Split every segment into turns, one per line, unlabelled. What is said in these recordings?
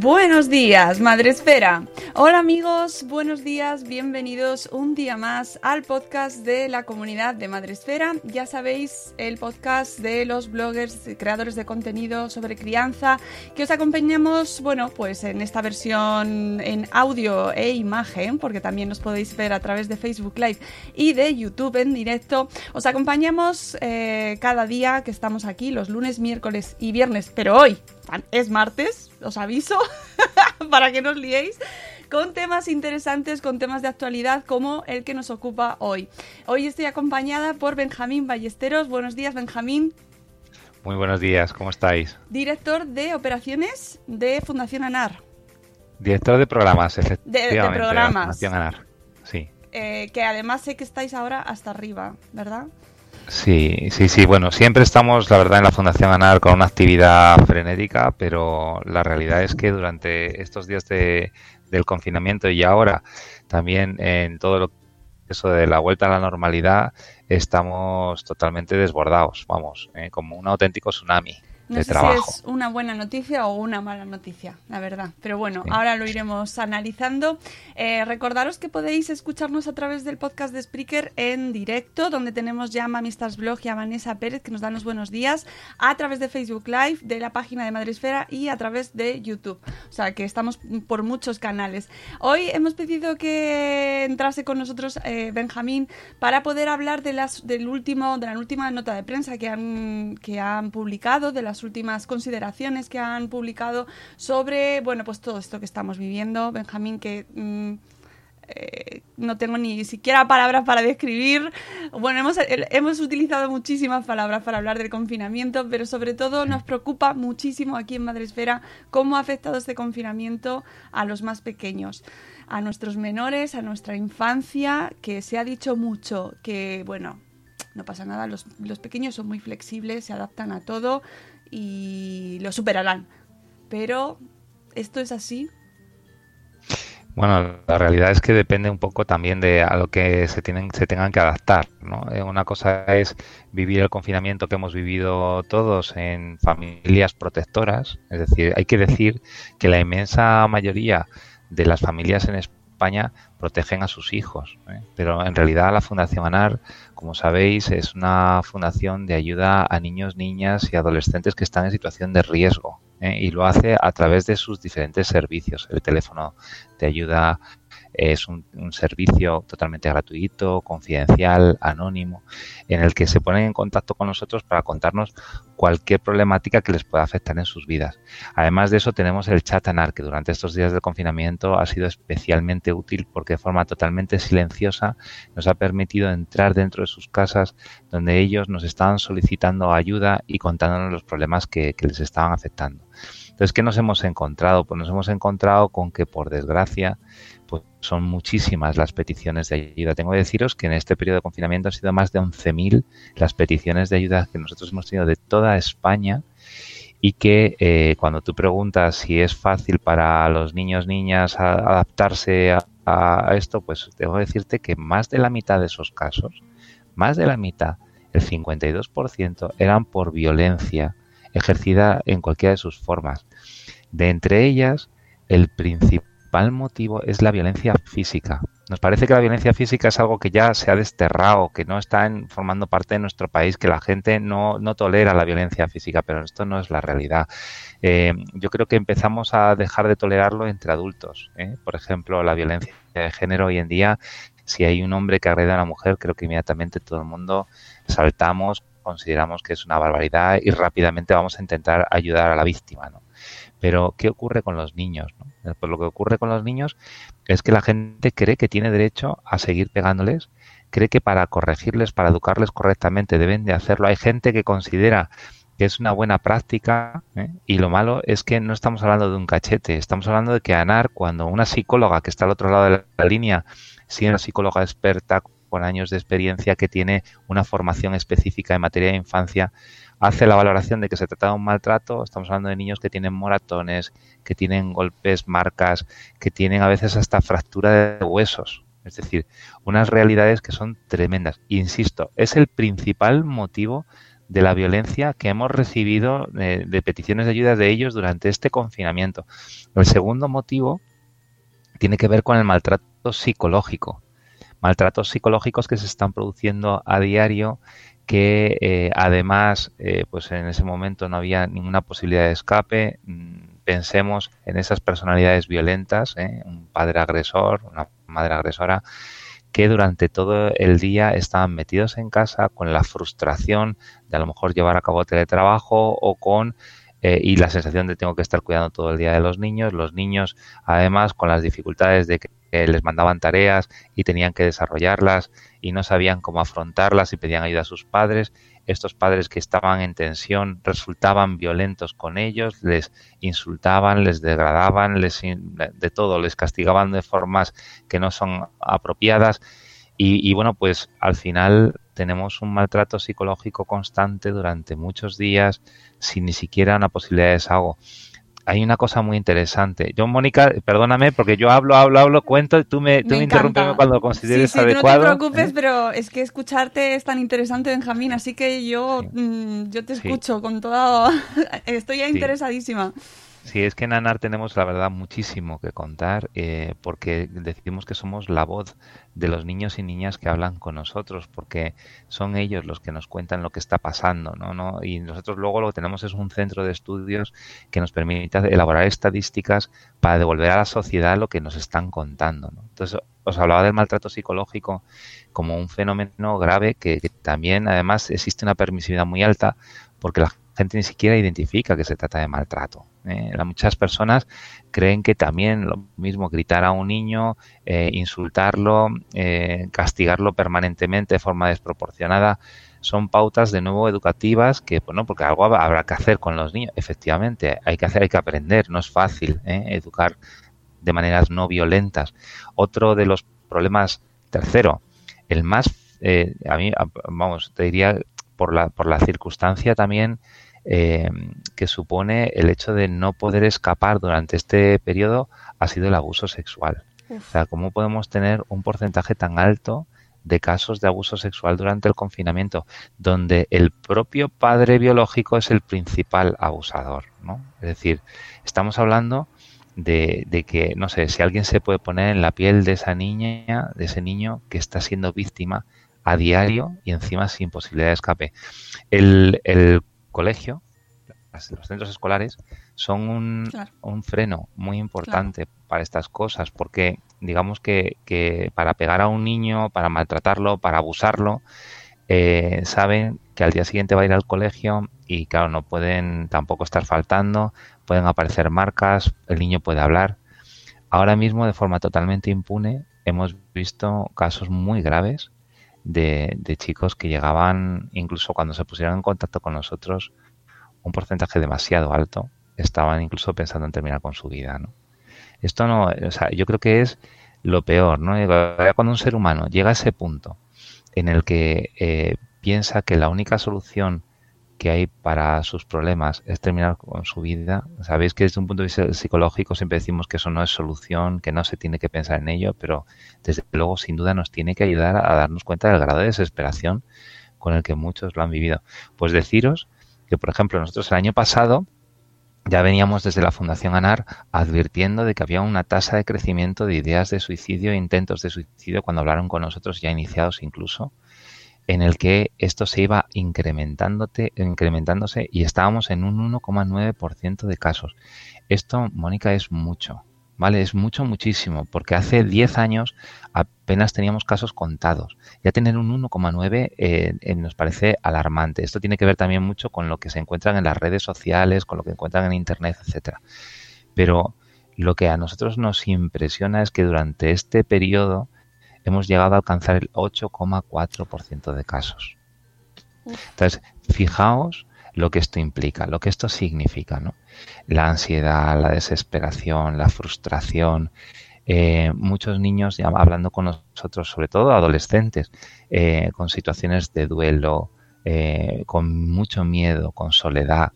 Buenos días, Madre Esfera. Hola amigos, buenos días, bienvenidos un día más al podcast de la comunidad de Madresfera. Ya sabéis, el podcast de los bloggers, creadores de contenido sobre crianza, que os acompañamos, bueno, pues en esta versión en audio e imagen, porque también nos podéis ver a través de Facebook Live y de YouTube en directo. Os acompañamos eh, cada día que estamos aquí, los lunes, miércoles y viernes, pero hoy es martes, os aviso, para que no os liéis con temas interesantes, con temas de actualidad como el que nos ocupa hoy. Hoy estoy acompañada por Benjamín Ballesteros. Buenos días, Benjamín.
Muy buenos días, ¿cómo estáis?
Director de operaciones de Fundación ANAR.
Director de programas, efectivamente.
De, de programas.
Fundación ANAR, sí.
Eh, que además sé que estáis ahora hasta arriba, ¿verdad?
Sí, sí, sí. Bueno, siempre estamos, la verdad, en la Fundación ANAR con una actividad frenética, pero la realidad es que durante estos días de, del confinamiento y ahora también en todo lo eso de la vuelta a la normalidad estamos totalmente desbordados, vamos, eh, como un auténtico tsunami.
No
de
sé
trabajo.
si es una buena noticia o una mala noticia, la verdad. Pero bueno, ahora lo iremos analizando. Eh, recordaros que podéis escucharnos a través del podcast de Spreaker en directo, donde tenemos ya a Mami Stars Blog y a Vanessa Pérez, que nos dan los buenos días, a través de Facebook Live, de la página de Madresfera y a través de YouTube. O sea, que estamos por muchos canales. Hoy hemos pedido que entrase con nosotros eh, Benjamín para poder hablar de, las, del último, de la última nota de prensa que han, que han publicado, de las últimas consideraciones que han publicado sobre, bueno, pues todo esto que estamos viviendo. Benjamín, que mm, eh, no tengo ni siquiera palabras para describir. Bueno, hemos, eh, hemos utilizado muchísimas palabras para hablar del confinamiento, pero sobre todo nos preocupa muchísimo aquí en Madresfera cómo ha afectado este confinamiento a los más pequeños a nuestros menores, a nuestra infancia, que se ha dicho mucho que, bueno, no pasa nada, los, los pequeños son muy flexibles, se adaptan a todo y lo superarán. Pero, ¿esto es así?
Bueno, la realidad es que depende un poco también de a lo que se tienen se tengan que adaptar, ¿no? Eh, Una cosa es vivir el confinamiento que hemos vivido todos en familias protectoras, es decir, hay que decir que la inmensa mayoría de las familias en España protegen a sus hijos, ¿eh? pero en realidad la Fundación ANAR, como sabéis, es una fundación de ayuda a niños, niñas y adolescentes que están en situación de riesgo ¿eh? y lo hace a través de sus diferentes servicios, el teléfono de ayuda Es un, servicio totalmente gratuito, confidencial, anónimo, en el que se ponen en contacto con nosotros para contarnos cualquier problemática que les pueda afectar en sus vidas. Además de eso, tenemos el chat ANAR, que durante estos días de confinamiento ha sido especialmente útil porque de forma totalmente silenciosa nos ha permitido entrar dentro de sus casas donde ellos nos estaban solicitando ayuda y contándonos los problemas que, que les estaban afectando. Entonces, ¿qué nos hemos encontrado? Pues nos hemos encontrado con que, por desgracia, pues son muchísimas las peticiones de ayuda. Tengo que deciros que en este periodo de confinamiento han sido más de 11.000 las peticiones de ayuda que nosotros hemos tenido de toda España y que eh, cuando tú preguntas si es fácil para los niños niñas adaptarse a, a, esto, pues que decirte que más de la mitad de esos casos, más de la mitad, el 52%, eran por violencia ejercida en cualquiera de sus formas. De entre ellas, el principal motivo es la violencia física. Nos parece que la violencia física es algo que ya se ha desterrado, que no está formando parte de nuestro país, que la gente no, tolera la violencia física, pero esto no es la realidad. Eh, yo creo que empezamos a dejar de tolerarlo entre adultos. ¿eh? Por ejemplo, la violencia de género hoy en día, si hay un hombre que agrede a una mujer, creo que inmediatamente todo el mundo saltamos, consideramos que es una barbaridad y rápidamente vamos a intentar ayudar a la víctima. ¿no? Pero, ¿qué ocurre con los niños? Eh, pues lo que ocurre con los niños es que la gente cree que tiene derecho a seguir pegándoles, cree que para corregirles, para educarles correctamente deben de hacerlo. Hay gente que considera que es una buena práctica ¿eh? y lo malo es que no estamos hablando de un cachete, estamos hablando de que ANAR, cuando una psicóloga que está al otro lado de la línea, si una psicóloga experta con años de experiencia que tiene una formación específica en materia de infancia, hace la valoración de que se trata de un maltrato. Estamos hablando de niños que tienen moratones, que tienen golpes, marcas, que tienen a veces hasta fractura de huesos. Es decir, unas realidades que son tremendas. Insisto, es el principal motivo de la violencia que hemos recibido de, de peticiones de ayuda de ellos durante este confinamiento. El segundo motivo tiene que ver con el maltrato psicológico. Maltratos psicológicos que se están produciendo a diario que eh, además eh, pues en ese momento no había ninguna posibilidad de escape. Mm, pensemos en esas personalidades violentas, ¿eh? un padre agresor, una madre agresora, que durante todo el día estaban metidos en casa con la frustración de a lo mejor llevar a cabo teletrabajo o con y la sensación de tengo que estar cuidando todo el día de los niños, los niños además con las dificultades de que les mandaban tareas y tenían que desarrollarlas y no sabían cómo afrontarlas y pedían ayuda a sus padres. Estos padres que estaban en tensión resultaban violentos con ellos, les insultaban, les degradaban, les, de todo, les castigaban de formas que no son apropiadas. Y, y bueno, pues al final tenemos un maltrato psicológico constante durante muchos días sin ni siquiera una posibilidad de desahogo hay una cosa muy interesante. Yo, Mónica, perdóname, porque yo hablo, hablo, hablo, cuento, y tú me, tú me, interrumpes cuando lo consideres
sí,
sí, adecuado.
No te preocupes, pero es que escucharte es tan interesante, Benjamín, así que yo, mm, yo te escucho con todo. Estoy interesadísima.
Sí, es que en ANAR tenemos la verdad muchísimo que contar eh, porque decimos que somos la voz de los niños y niñas que hablan con nosotros porque son ellos los que nos cuentan lo que está pasando, ¿no? ¿no? Y nosotros luego lo que tenemos es un centro de estudios que nos permite elaborar estadísticas para devolver a la sociedad lo que nos están contando, ¿no? Entonces, os hablaba del maltrato psicológico como un fenómeno grave que, que también además existe una permisividad muy alta porque la gente ni siquiera identifica que se trata de maltrato. ¿eh? Muchas personas creen que también lo mismo gritar a un niño, eh, insultarlo, eh, castigarlo permanentemente de forma desproporcionada, son pautas de nuevo educativas que, bueno, porque algo habrá que hacer con los niños. Efectivamente, hay que hacer, hay que aprender, no es fácil educar de maneras no violentas. Otro de los problemas, tercero, el más, a mí, vamos, te diría por la, por la circunstancia también eh, que supone el hecho de no poder escapar durante este periodo ha sido el abuso sexual. O sea, ¿cómo podemos tener un porcentaje tan alto de casos de abuso sexual durante el confinamiento, donde el propio padre biológico es el principal abusador? ¿no? Es decir, estamos hablando de, de, que, no sé, si alguien se puede poner en la piel de esa niña, de ese niño que está siendo víctima a diario y encima sin posibilidad de escape. El, el colegio, los centros escolares son un, freno muy importante para estas cosas, porque digamos que, que, para pegar a un niño, para maltratarlo, para abusarlo, eh, saben que al día siguiente va a ir al colegio y claro, no pueden tampoco estar faltando, pueden aparecer marcas, el niño puede hablar. Ahora mismo, de forma totalmente impune, hemos visto casos muy graves de, de chicos que llegaban, incluso cuando se pusieron en contacto con nosotros, un porcentaje demasiado alto, estaban incluso pensando en terminar con su vida, ¿no? Esto no, o sea, yo creo que es lo peor, ¿no? Cuando un ser humano llega a ese punto en el que eh, piensa que la única solución que hay para sus problemas es terminar con su vida. Sabéis que desde un punto de vista psicológico siempre decimos que eso no es solución, que no se tiene que pensar en ello, pero desde luego sin duda nos tiene que ayudar a darnos cuenta del grado de desesperación con el que muchos lo han vivido. Pues deciros que, por ejemplo, nosotros el año pasado ya veníamos desde la Fundación ANAR advirtiendo de que había una tasa de crecimiento de ideas de suicidio e intentos de suicidio cuando hablaron con nosotros ya iniciados incluso, en el que esto se iba incrementándose y estábamos en un 1,9% de casos. Esto, Mónica, es mucho. ¿vale? Es mucho, muchísimo, porque hace 10 años apenas teníamos casos contados. Ya tener un 1,9 eh, eh, nos parece alarmante. Esto tiene que ver también mucho con lo que se encuentran en las redes sociales, con lo que encuentran en Internet, etcétera. Pero lo que a nosotros nos impresiona es que durante este periodo hemos llegado a alcanzar el 8,4% de casos. Entonces, fijaos lo que esto implica, lo que esto significa, ¿no? La ansiedad, la desesperación, la frustración. Eh, muchos niños ya hablando con nosotros, sobre todo adolescentes, eh, con situaciones de duelo, eh, con mucho miedo, con soledad,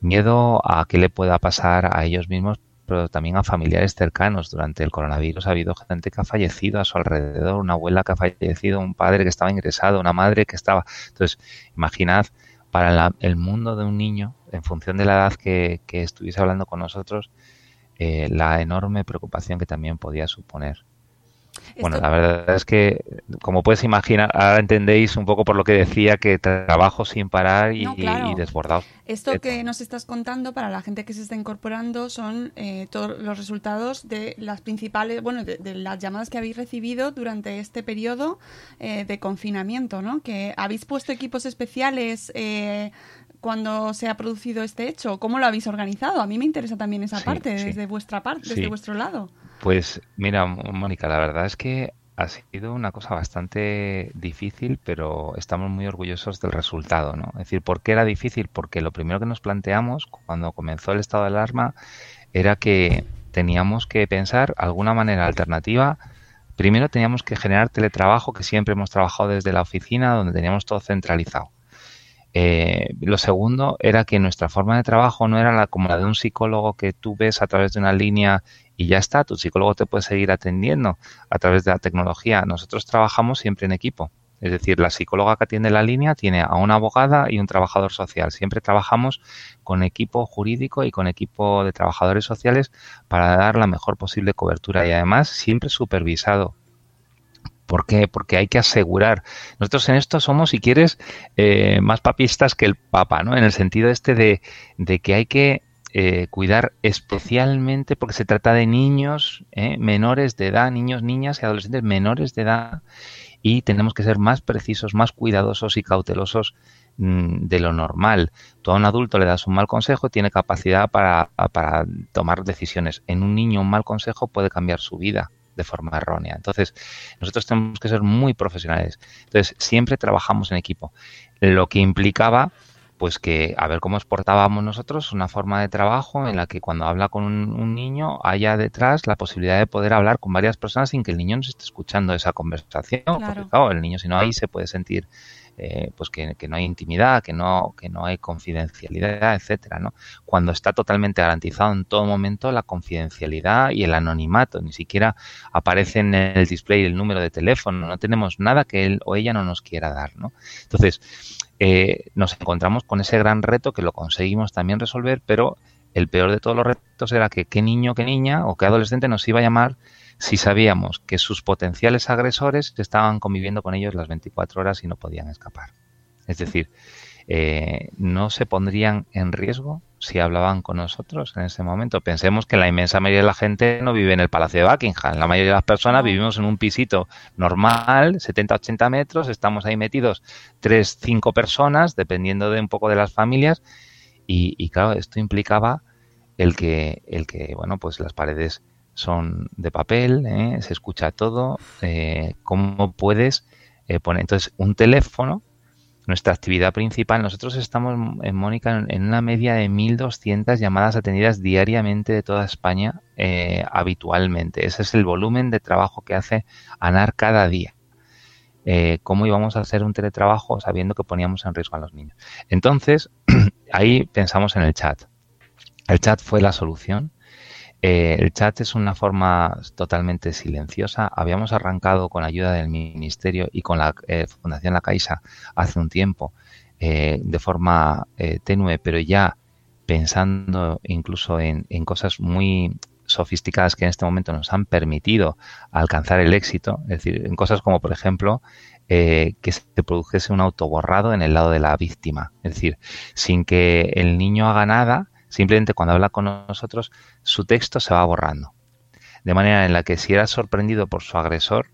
miedo a qué le pueda pasar a ellos mismos, pero también a familiares cercanos. Durante el coronavirus ha habido gente que ha fallecido a su alrededor, una abuela que ha fallecido, un padre que estaba ingresado, una madre que estaba. Entonces, imaginad para el mundo de un niño, en función de la edad que, estuviese hablando con nosotros, eh, la enorme preocupación que también podía suponer. Bueno, la verdad es que, como puedes imaginar, ahora entendéis un poco por lo que decía que trabajo sin parar y, desbordado.
Esto que nos estás contando para la gente que se está incorporando son eh, todos los resultados de las principales, bueno, de, las llamadas que habéis recibido durante este periodo eh, de confinamiento, ¿no? Que habéis puesto equipos especiales eh, cuando se ha producido este hecho. ¿Cómo lo habéis organizado? A mí me interesa también esa parte, desde vuestra parte, desde vuestro lado.
Pues mira, Mónica, la verdad es que ha sido una cosa bastante difícil, pero estamos muy orgullosos del resultado, ¿no? Es decir, ¿por qué era difícil? Porque lo primero que nos planteamos cuando comenzó el estado de alarma era que teníamos que pensar alguna manera alternativa. Primero teníamos que generar teletrabajo, que siempre hemos trabajado desde la oficina, donde teníamos todo centralizado. Eh, lo segundo era que nuestra forma de trabajo no era la, como la de un psicólogo que tú ves a través de una línea y ya está, tu psicólogo te puede seguir atendiendo a través de la tecnología. Nosotros trabajamos siempre en equipo. Es decir, la psicóloga que atiende la línea tiene a una abogada y un trabajador social. Siempre trabajamos con equipo jurídico y con equipo de trabajadores sociales para dar la mejor posible cobertura y además siempre supervisado ¿Por qué? Porque hay que asegurar. Nosotros en esto somos, si quieres, eh, más papistas que el Papa, ¿no? En el sentido este de, que hay que eh, cuidar especialmente porque se trata de niños eh, menores de edad, niños, niñas y adolescentes menores de edad y tenemos que ser más precisos, más cuidadosos y cautelosos mm, de lo normal. Tú a un adulto le das un mal consejo, tiene capacidad para tomar decisiones. En un niño un mal consejo puede cambiar su vida de forma errónea. Entonces, nosotros tenemos que ser muy profesionales. Entonces, siempre trabajamos en equipo, lo que implicaba pues que a ver cómo exportábamos nosotros una forma de trabajo en la que cuando habla con un, niño haya detrás la posibilidad de poder hablar con varias personas sin que el niño nos esté escuchando esa conversación. Porque claro, el niño si no hay se puede sentir eh, pues que, no hay intimidad, que no, que no hay confidencialidad, etcétera, ¿no? Cuando está totalmente garantizado en todo momento la confidencialidad y el anonimato, ni siquiera aparece en el display el número de teléfono, no tenemos nada que él o ella no nos quiera dar, ¿no? Entonces, eh, nos encontramos con ese gran reto que lo conseguimos también resolver, pero el peor de todos los retos era que qué niño, qué niña o qué adolescente nos iba a llamar si sabíamos que sus potenciales agresores estaban conviviendo con ellos las 24 horas y no podían escapar. Es decir, eh, ¿no se pondrían en riesgo si hablaban con nosotros en ese momento? Pensemos que la inmensa mayoría de la gente no vive en el Palacio de Buckingham. La mayoría de las personas vivimos en un pisito normal, 70-80 metros, estamos ahí metidos 3, 5 personas, dependiendo de un poco de las familias. Y, claro, esto implicaba el que, el que, bueno, pues las paredes son de papel, ¿eh? se escucha todo. Eh, ¿Cómo puedes eh, poner? Entonces, un teléfono nuestra actividad principal. Nosotros estamos en Mónica en una media de 1.200 llamadas atendidas diariamente de toda España eh, habitualmente. Ese es el volumen de trabajo que hace ANAR cada día. ¿Cómo íbamos a hacer un teletrabajo sabiendo que poníamos en riesgo a los niños? Entonces, ahí pensamos en el chat. El chat fue la solución eh, el chat es una forma totalmente silenciosa. Habíamos arrancado con ayuda del Ministerio y con la eh, Fundación La Caixa hace un tiempo eh, de forma tenue, pero ya pensando incluso en, cosas muy sofisticadas que en este momento nos han permitido alcanzar el éxito, es decir, en cosas como, por ejemplo, que se produjese un autoborrado en el lado de la víctima, es decir, sin que el niño haga nada, Simplemente cuando habla con nosotros, su texto se va borrando. De manera en la que si era sorprendido por su agresor,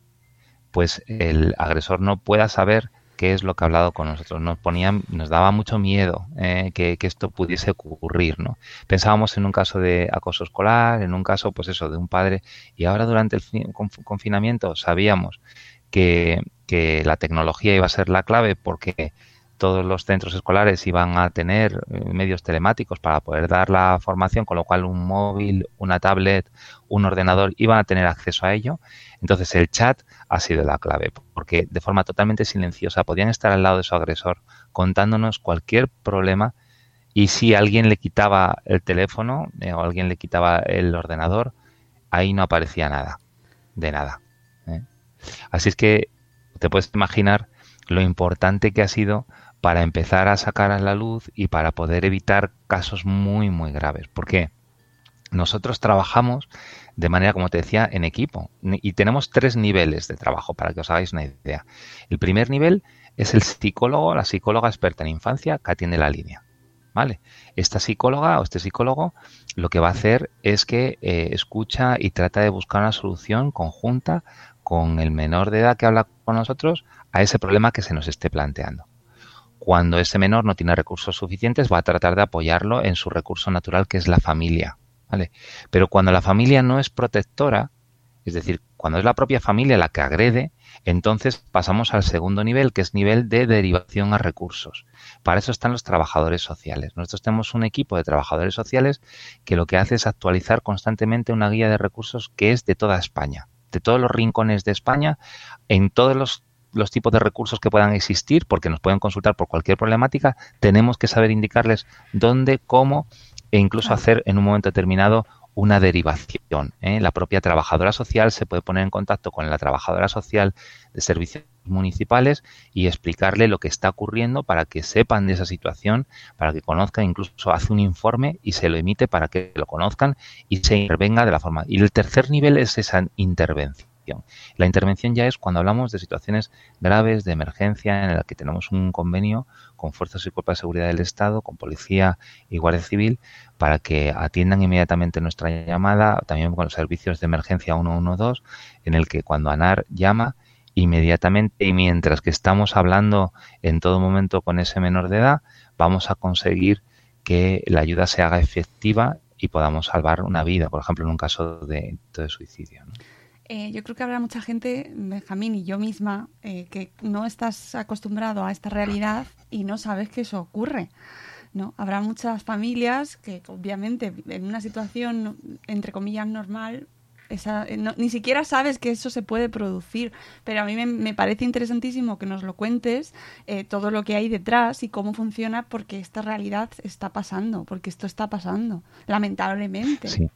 pues el agresor no pueda saber qué es lo que ha hablado con nosotros. Nos ponía, nos daba mucho miedo eh, que, esto pudiese ocurrir, ¿no? Pensábamos en un caso de acoso escolar, en un caso, pues eso, de un padre, y ahora durante el confinamiento sabíamos que la tecnología iba a ser la clave porque todos los centros escolares iban a tener eh, medios telemáticos para poder dar la formación, con lo cual un móvil, una tablet, un ordenador iban a tener acceso a ello. Entonces el chat ha sido la clave, porque de forma totalmente silenciosa podían estar al lado de su agresor contándonos cualquier problema y si alguien le quitaba el teléfono eh, o alguien le quitaba el ordenador, ahí no aparecía nada, de nada. ¿eh? Así es que te puedes imaginar lo importante que ha sido para empezar a sacar a la luz y para poder evitar casos muy, muy graves. Porque nosotros trabajamos de manera, como te decía, en equipo. Y tenemos tres niveles de trabajo para que os hagáis una idea. El primer nivel es el psicólogo, la psicóloga experta en infancia que atiende la línea. ¿Vale? Esta psicóloga o este psicólogo lo que va a hacer es que eh, escucha y trata de buscar una solución conjunta con el menor de edad que habla con nosotros a ese problema que se nos esté planteando. Cuando ese menor no tiene recursos suficientes, va a tratar de apoyarlo en su recurso natural, que es la familia. ¿vale? Pero cuando la familia no es protectora, es decir, cuando es la propia familia la que agrede, entonces pasamos al segundo nivel, que es nivel de derivación a recursos. Para eso están los trabajadores sociales. Nosotros tenemos un equipo de trabajadores sociales que lo que hace es actualizar constantemente una guía de recursos que es de toda España, de todos los rincones de España, en todos los los tipos de recursos que puedan existir, porque nos pueden consultar por cualquier problemática, tenemos que saber indicarles dónde, cómo e incluso hacer en un momento determinado una derivación. ¿eh? La propia trabajadora social se puede poner en contacto con la trabajadora social de servicios municipales y explicarle lo que está ocurriendo para que sepan de esa situación, para que conozcan, incluso hace un informe y se lo emite para que lo conozcan y se intervenga de la forma. Y el tercer nivel es esa intervención. La intervención ya es cuando hablamos de situaciones graves, de emergencia, en la que tenemos un convenio con fuerzas y cuerpos de seguridad del Estado, con policía y guardia civil, para que atiendan inmediatamente nuestra llamada, también con los servicios de emergencia 112, en el que cuando ANAR llama, inmediatamente y mientras que estamos hablando en todo momento con ese menor de edad, vamos a conseguir que la ayuda se haga efectiva y podamos salvar una vida, por ejemplo, en un caso de, de suicidio.
Eh, yo creo que habrá mucha gente, Benjamín y yo misma, eh, que no estás acostumbrado a esta realidad y no sabes que eso ocurre. ¿no? Habrá muchas familias que obviamente en una situación entre comillas normal esa, eh, ni siquiera sabes que eso se puede producir, pero a mí me, parece interesantísimo que nos lo cuentes todo lo que hay detrás y cómo funciona porque esta realidad está pasando, porque esto está pasando, lamentablemente.
Sí.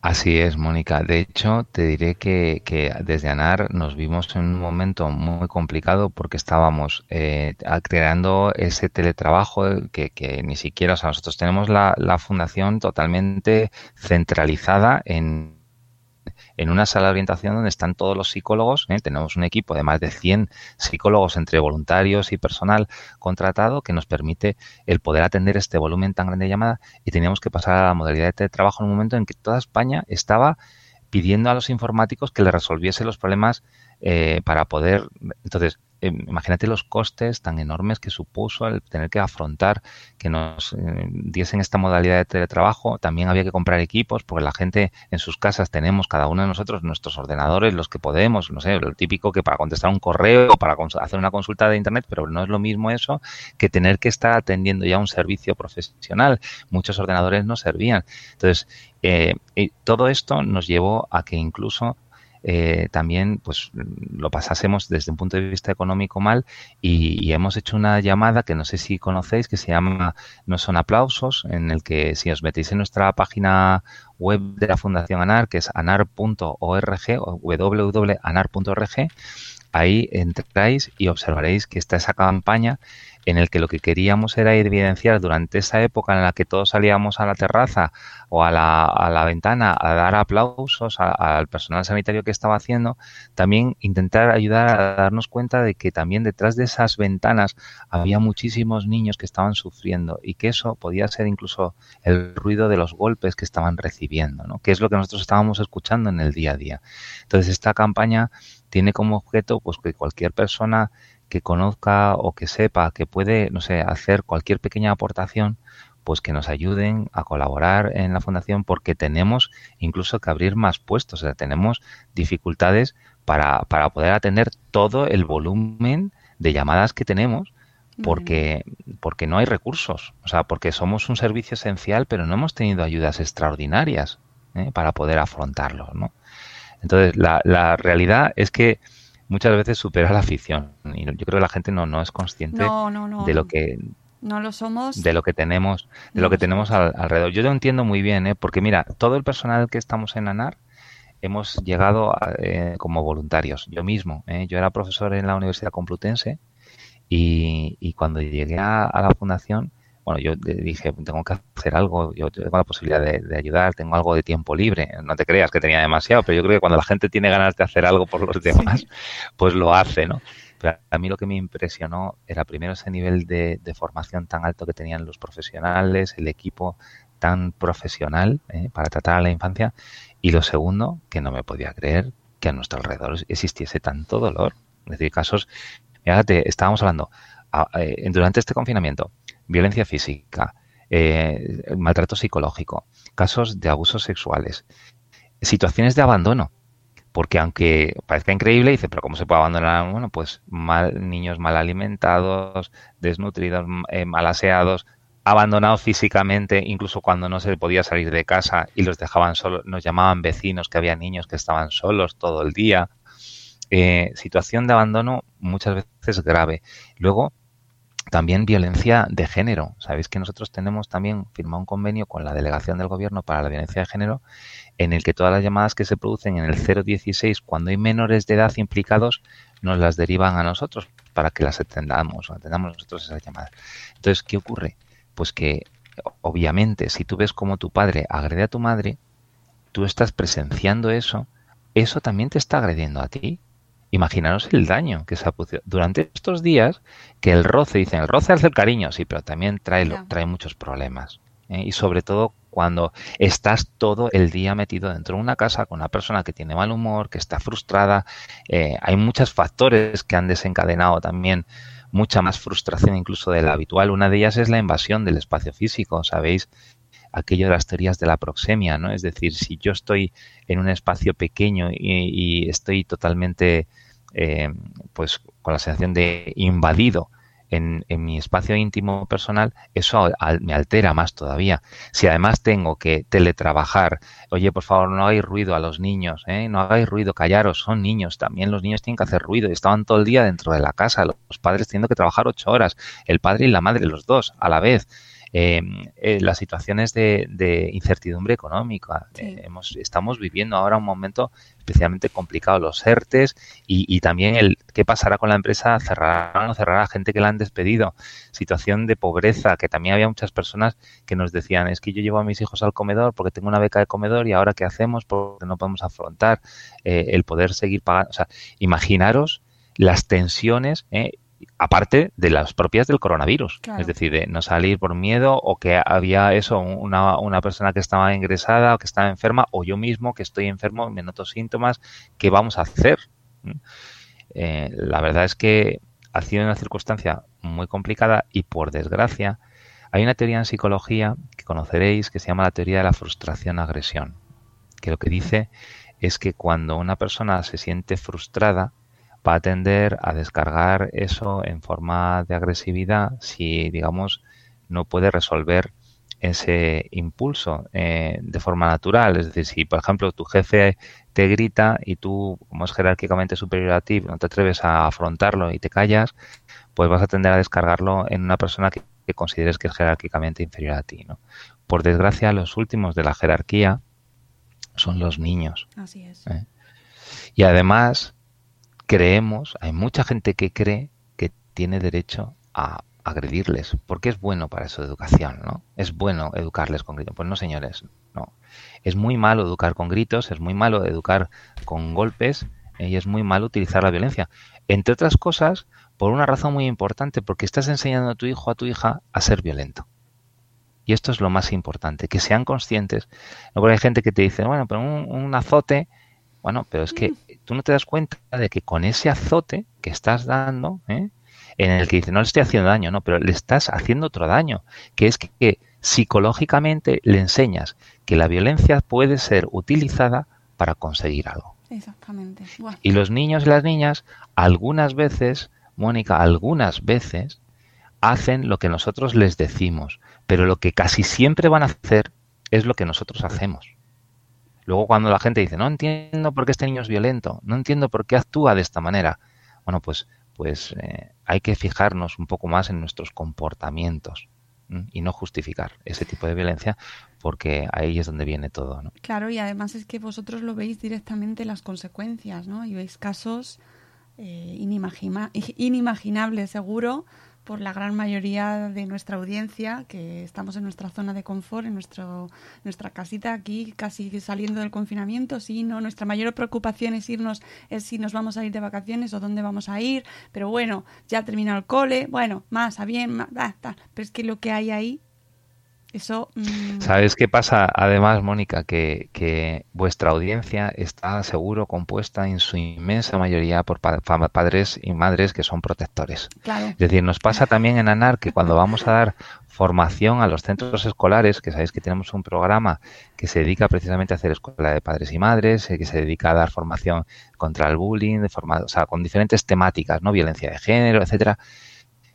Así es, Mónica. De hecho, te diré que, desde ANAR nos vimos en un momento muy complicado porque estábamos eh, creando ese teletrabajo que, ni siquiera, o sea, nosotros tenemos la, fundación totalmente centralizada en, en una sala de orientación donde están todos los psicólogos. ¿eh? Tenemos un equipo de más de 100 psicólogos entre voluntarios y personal contratado que nos permite el poder atender este volumen tan grande de llamadas y teníamos que pasar a la modalidad de trabajo en un momento en que toda España estaba pidiendo a los informáticos que le resolviese los problemas eh, para poder. Entonces, eh, imagínate los costes tan enormes que supuso el tener que afrontar que nos eh, diesen esta modalidad de teletrabajo. También había que comprar equipos porque la gente en sus casas tenemos cada uno de nosotros nuestros ordenadores, los que podemos, no sé, lo típico que para contestar un correo o para hacer una consulta de internet, pero no es lo mismo eso que tener que estar atendiendo ya un servicio profesional. Muchos ordenadores no servían. Entonces, todo esto nos llevó a que incluso eh, también pues lo pasásemos desde un punto de vista económico mal y, hemos hecho una llamada que no sé si conocéis que se llama No son aplausos, en el que si os metéis en nuestra página web de la Fundación ANAR, que es anar.org o www.anar.org, ahí entráis y observaréis que está esa campaña en el que lo que queríamos era evidenciar durante esa época en la que todos salíamos a la terraza o a la, a la ventana a dar aplausos al personal sanitario que estaba haciendo, también intentar ayudar a darnos cuenta de que también detrás de esas ventanas había muchísimos niños que estaban sufriendo y que eso podía ser incluso el ruido de los golpes que estaban recibiendo, ¿no? que es lo que nosotros estábamos escuchando en el día a día. Entonces esta campaña tiene como objeto pues que cualquier persona que conozca o que sepa que puede, no sé, hacer cualquier pequeña aportación, pues que nos ayuden a colaborar en la fundación porque tenemos incluso que abrir más puestos, o sea, tenemos dificultades para, para poder atender todo el volumen de llamadas que tenemos porque, porque no hay recursos, o sea, porque somos un servicio esencial, pero no hemos tenido ayudas extraordinarias ¿eh? para poder afrontarlo, ¿no? Entonces, la, la realidad es que muchas veces supera la afición. Y yo creo que la gente no, no es consciente de lo que
no lo somos.
De lo que tenemos, de lo que tenemos alrededor. Yo lo entiendo muy bien, ¿eh? porque mira, todo el personal que estamos en ANAR hemos llegado eh, como voluntarios. Yo mismo, ¿eh? yo era profesor en la Universidad Complutense y, y cuando llegué a, la fundación bueno, yo dije, tengo que hacer algo, yo tengo la posibilidad de, ayudar, tengo algo de tiempo libre. No te creas que tenía demasiado, pero yo creo que cuando la gente tiene ganas de hacer algo por los demás, pues lo hace, ¿no? Pero a mí lo que me impresionó era primero ese nivel de, formación tan alto que tenían los profesionales, el equipo tan profesional ¿eh? para tratar a la infancia, y lo segundo, que no me podía creer que a nuestro alrededor existiese tanto dolor. Es decir, casos, fíjate, estábamos hablando eh, durante este confinamiento, violencia física, eh, maltrato psicológico, casos de abusos sexuales, situaciones de abandono. Porque aunque parezca increíble, dice, pero ¿cómo se puede abandonar? Bueno, pues mal, niños mal alimentados, desnutridos, eh, mal aseados, abandonados físicamente, incluso cuando no se podía salir de casa y los dejaban solos, nos llamaban vecinos que había niños que estaban solos todo el día. Eh, situación de abandono muchas veces grave. Luego, también violencia de género. Sabéis que nosotros tenemos también firmado un convenio con la Delegación del Gobierno para la Violencia de Género en el que todas las llamadas que se producen en el 016 cuando hay menores de edad implicados nos las derivan a nosotros para que las atendamos, atendamos nosotros esas llamadas. Entonces, ¿qué ocurre? Pues que obviamente si tú ves como tu padre agrede a tu madre, tú estás presenciando eso, eso también te está agrediendo a ti imaginaros el daño que se ha producido durante estos días, que el roce, dicen, el roce hace el cariño, sí, pero también trae, trae muchos problemas. ¿eh? Y sobre todo cuando estás todo el día metido dentro de una casa con una persona que tiene mal humor, que está frustrada, eh, hay muchos factores que han desencadenado también mucha más frustración incluso de la habitual. Una de ellas es la invasión del espacio físico, ¿sabéis? Aquello de las teorías de la proxemia, ¿no? Es decir, si yo estoy en un espacio pequeño y, estoy totalmente, eh, pues, con la sensación de invadido en, mi espacio íntimo personal, eso me altera más todavía. Si además tengo que teletrabajar, oye, por favor, no hagáis ruido a los niños, ¿eh? no hagáis ruido, callaros, son niños, también los niños tienen que hacer ruido, estaban todo el día dentro de la casa, los padres teniendo que trabajar ocho horas, el padre y la madre, los dos, a la vez eh, eh, las situaciones de, incertidumbre económica. Eh, hemos, estamos viviendo ahora un momento especialmente complicado, los ERTES y, también el qué pasará con la empresa, cerrará o no cerrará, gente que la han despedido, situación de pobreza, que también había muchas personas que nos decían, es que yo llevo a mis hijos al comedor porque tengo una beca de comedor y ahora qué hacemos porque no podemos afrontar el poder seguir pagando. O sea, imaginaros las tensiones aparte de las propias del coronavirus. Es decir, de no salir por miedo o que había eso, una, una, persona que estaba ingresada o que estaba enferma o yo mismo que estoy enfermo, me noto síntomas, ¿qué vamos a hacer? Eh, la verdad es que ha sido una circunstancia muy complicada y por desgracia hay una teoría en psicología que conoceréis que se llama la teoría de la frustración-agresión, que lo que dice es que cuando una persona se siente frustrada, va a tender a descargar eso en forma de agresividad si, digamos, no puede resolver ese impulso eh, de forma natural. Es decir, si, por ejemplo, tu jefe te grita y tú, como es jerárquicamente superior a ti, no te atreves a afrontarlo y te callas, pues vas a tender a descargarlo en una persona que, consideres que es jerárquicamente inferior a ti. ¿no? Por desgracia, los últimos de la jerarquía son los niños.
Así es.
¿eh? Y además, creemos, hay mucha gente que cree que tiene derecho a agredirles, porque es bueno para su educación, ¿no? Es bueno educarles con gritos. Pues no, señores, no. Es muy malo educar con gritos, es muy malo educar con golpes eh, y es muy malo utilizar la violencia. Entre otras cosas, por una razón muy importante, porque estás enseñando a tu hijo o a tu hija a ser violento. Y esto es lo más importante, que sean conscientes. Porque hay gente que te dice, bueno, pero un azote bueno, pero es que mm. Tú no te das cuenta de que con ese azote que estás dando, ¿eh? en el que dice, no le estoy haciendo daño, no, pero le estás haciendo otro daño, que es que, psicológicamente le enseñas que la violencia puede ser utilizada para conseguir algo.
Exactamente.
Y los niños y las niñas, algunas veces, Mónica, algunas veces, hacen lo que nosotros les decimos, pero lo que casi siempre van a hacer es lo que nosotros hacemos. Luego cuando la gente dice, no entiendo por qué este niño es violento, no entiendo por qué actúa de esta manera, bueno, pues, pues eh, hay que fijarnos un poco más en nuestros comportamientos y no justificar ese tipo de violencia porque ahí es donde viene todo.
Claro, y además es que vosotros lo veis directamente las consecuencias, ¿no? Y veis casos eh, inimaginables, seguro, por la gran mayoría de nuestra audiencia, que estamos en nuestra zona de confort, en nuestro, nuestra casita aquí, casi saliendo del confinamiento. Sí, no, nuestra mayor preocupación es irnos, es si nos vamos a ir de vacaciones o dónde vamos a ir. Pero bueno, ya ha terminado el cole, bueno, más, a bien, más, pero es que lo que hay ahí eso. Mm,
¿Sabes qué pasa? Además, Mónica, que, que, vuestra audiencia está seguro compuesta en su inmensa mayoría por padres y madres que son protectores. Es decir, nos pasa también en ANAR que cuando vamos a dar formación a los centros escolares, que sabéis que tenemos un programa que se dedica precisamente a hacer escuela de padres y madres, eh, que se dedica a dar formación contra el bullying, de forma, o sea, con diferentes temáticas, ¿no? Violencia de género, etcétera.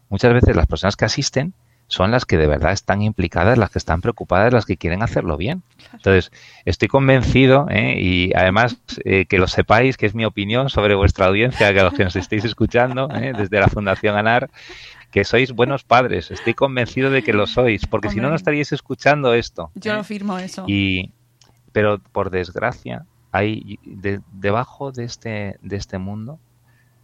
Muchas veces las personas que asisten son las que de verdad están implicadas, las que están preocupadas, las que quieren hacerlo bien. Entonces, estoy convencido, ¿eh? y además eh, que lo sepáis, que es mi opinión sobre vuestra audiencia, que a los que nos estéis escuchando ¿eh? desde la Fundación ANAR, que sois buenos padres. Estoy convencido de que lo sois, porque si no, no estaríais escuchando esto.
Yo lo firmo eso.
Y, pero por desgracia, hay debajo de este, de este mundo,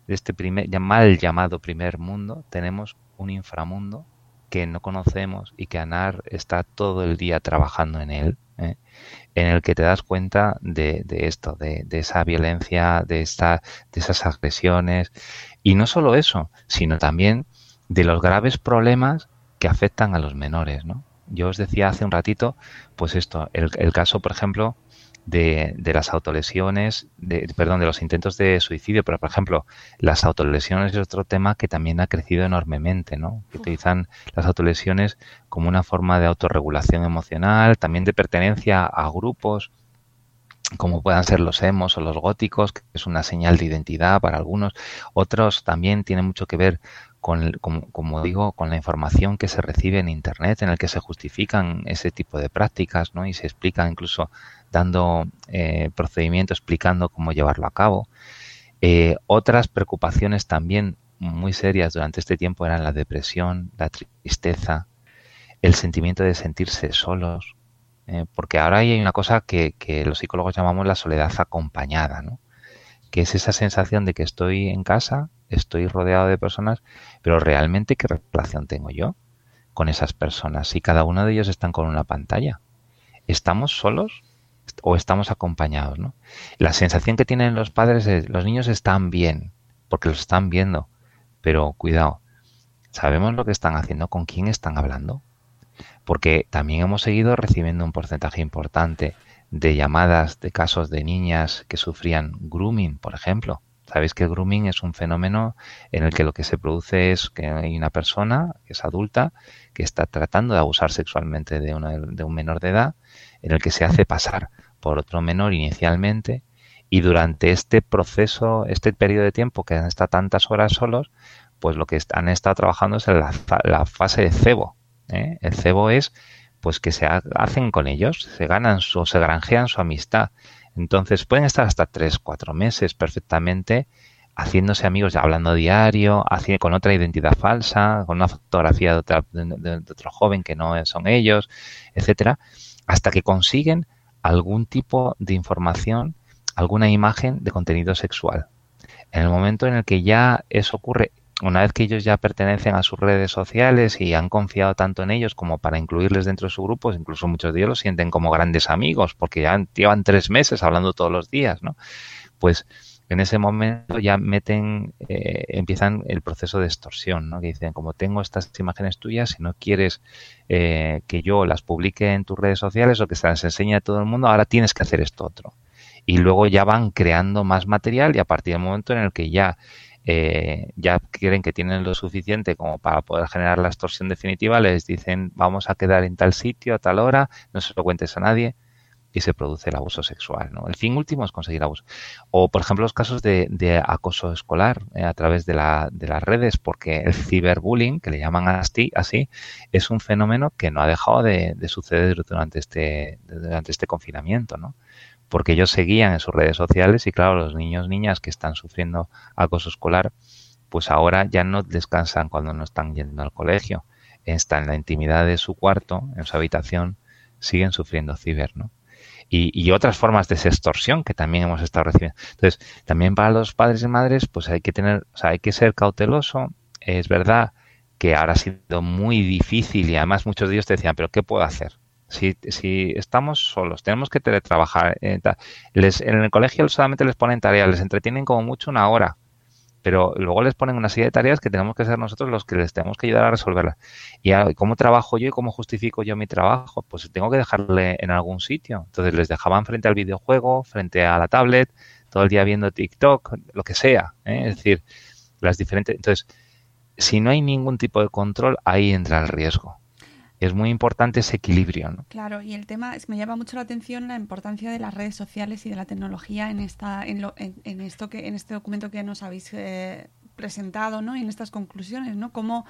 de este primer, mal llamado primer mundo, tenemos un inframundo que no conocemos y que ANAR está todo el día trabajando en él, ¿eh? en el que te das cuenta de, esto, de, esa violencia, de, esta, de esas agresiones. Y no solo eso, sino también de los graves problemas que afectan a los menores. ¿no? Yo os decía hace un ratito, pues esto, el, el caso, por ejemplo, de, de, las autolesiones, de, perdón, de los intentos de suicidio, pero por ejemplo, las autolesiones es otro tema que también ha crecido enormemente, ¿no? Que utilizan las autolesiones como una forma de autorregulación emocional, también de pertenencia a grupos como puedan ser los emos o los góticos, que es una señal de identidad para algunos. Otros también tienen mucho que ver con, como, digo, con la información que se recibe en Internet, en el que se justifican ese tipo de prácticas, ¿no? Y se explica incluso dando eh, procedimiento explicando cómo llevarlo a cabo. Eh, otras preocupaciones también muy serias durante este tiempo eran la depresión, la tristeza, el sentimiento de sentirse solos, eh, porque ahora hay una cosa que, los psicólogos llamamos la soledad acompañada, ¿no? que es esa sensación de que estoy en casa, estoy rodeado de personas, pero realmente qué relación tengo yo con esas personas si cada uno de ellos están con una pantalla. ¿Estamos solos o estamos acompañados? ¿no? La sensación que tienen los padres es los niños están bien, porque los están viendo, pero cuidado, ¿sabemos lo que están haciendo? ¿Con quién están hablando? Porque también hemos seguido recibiendo un porcentaje importante de llamadas de casos de niñas que sufrían grooming, por ejemplo. Sabéis que el grooming es un fenómeno en el que lo que se produce es que hay una persona que es adulta que está tratando de abusar sexualmente de, de un menor de edad, en el que se hace pasar por otro menor inicialmente y durante este proceso, este periodo de tiempo que han estado tantas horas solos, pues lo que han estado trabajando es la, la fase de cebo. ¿eh? El cebo es pues que se hacen con ellos, se ganan su, se granjean su amistad. Entonces pueden estar hasta tres, cuatro meses perfectamente haciéndose amigos, hablando diario, con otra identidad falsa, con una fotografía de, de, otro joven que no son ellos, etcétera, hasta que consiguen algún tipo de información, alguna imagen de contenido sexual. En el momento en el que ya eso ocurre una vez que ellos ya pertenecen a sus redes sociales y han confiado tanto en ellos como para incluirles dentro de su grupo, incluso muchos de ellos los sienten como grandes amigos porque ya llevan tres meses hablando todos los días, ¿no? Pues en ese momento ya meten, eh, empiezan el proceso de extorsión, ¿no? Que dicen, como tengo estas imágenes tuyas, si no quieres eh, que yo las publique en tus redes sociales o que se las enseñe a todo el mundo, ahora tienes que hacer esto otro. Y luego ya van creando más material y a partir del momento en el que ya eh, ya creen que tienen lo suficiente como para poder generar la extorsión definitiva, les dicen vamos a quedar en tal sitio a tal hora, no se lo cuentes a nadie y se produce el abuso sexual. ¿no? El fin último es conseguir abuso. O, por ejemplo, los casos de, acoso escolar eh, a través de, la, de, las redes, porque el ciberbullying, que le llaman así, es un fenómeno que no ha dejado de, de suceder durante este, durante este confinamiento. ¿no? porque ellos seguían en sus redes sociales y claro, los niños, niñas que están sufriendo acoso escolar, pues ahora ya no descansan cuando no están yendo al colegio, están en la intimidad de su cuarto, en su habitación, siguen sufriendo ciber, ¿no? Y, otras formas de extorsión que también hemos estado recibiendo. Entonces, también para los padres y madres, pues hay que tener, o sea, hay que ser cauteloso. Es verdad que ahora ha sido muy difícil y además muchos de ellos te decían, pero ¿qué puedo hacer? Si, si estamos solos, tenemos que teletrabajar. Eh, les, en el colegio solamente les ponen tareas, les entretienen como mucho una hora, pero luego les ponen una serie de tareas que tenemos que ser nosotros los que les tenemos que ayudar a resolverlas. ¿Y cómo trabajo yo y cómo justifico yo mi trabajo? Pues tengo que dejarle en algún sitio. Entonces les dejaban frente al videojuego, frente a la tablet, todo el día viendo TikTok, lo que sea. ¿eh? Es decir, las diferentes. Entonces, si no hay ningún tipo de control, ahí entra el riesgo es muy importante ese equilibrio. ¿no?
Claro, y el tema es me llama mucho la atención la importancia de las redes sociales y de la tecnología en esta en, lo, en, esto que en este documento que nos habéis eh, presentado, ¿no? Y en estas conclusiones, ¿no? Cómo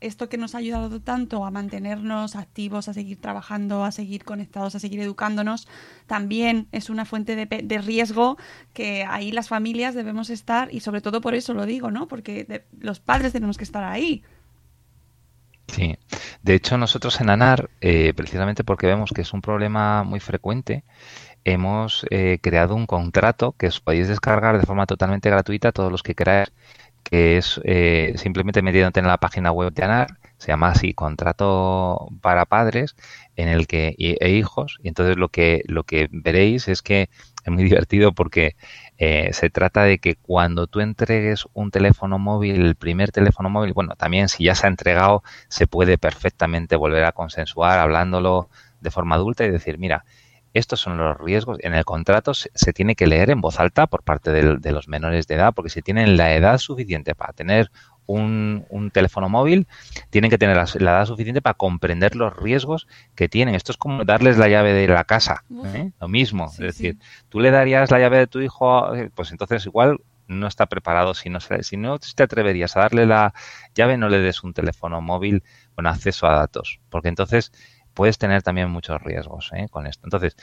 esto que nos ha ayudado tanto a mantenernos activos, a seguir trabajando, a seguir conectados, a seguir educándonos, también es una fuente de, de riesgo que ahí las familias debemos estar y sobre todo por eso lo digo, ¿no? Porque los padres tenemos que estar ahí
Sí, de hecho nosotros en ANAR, eh, precisamente porque vemos que es un problema muy frecuente, hemos eh, creado un contrato que os podéis descargar de forma totalmente gratuita todos los que queráis, que es eh, simplemente metiéndote en la página web de ANAR, se llama así contrato para padres en el que e hijos y entonces lo que lo que veréis es que es muy divertido porque eh, se trata de que cuando tú entregues un teléfono móvil, el primer teléfono móvil, bueno, también si ya se ha entregado, se puede perfectamente volver a consensuar hablándolo de forma adulta y decir, mira, estos son los riesgos. En el contrato se, tiene que leer en voz alta por parte de los menores de edad, porque si tienen la edad suficiente para tener un, teléfono móvil, tienen que tener la, edad suficiente para comprender los riesgos que tienen. Esto es como darles la llave de la casa, ¿eh? lo mismo. es decir, tú le darías la llave de tu hijo, eh, pues entonces igual no está preparado. Si no, si no te atreverías a darle la llave, no le des un teléfono móvil con acceso a datos, porque entonces puedes tener también muchos riesgos ¿eh? con esto. Entonces,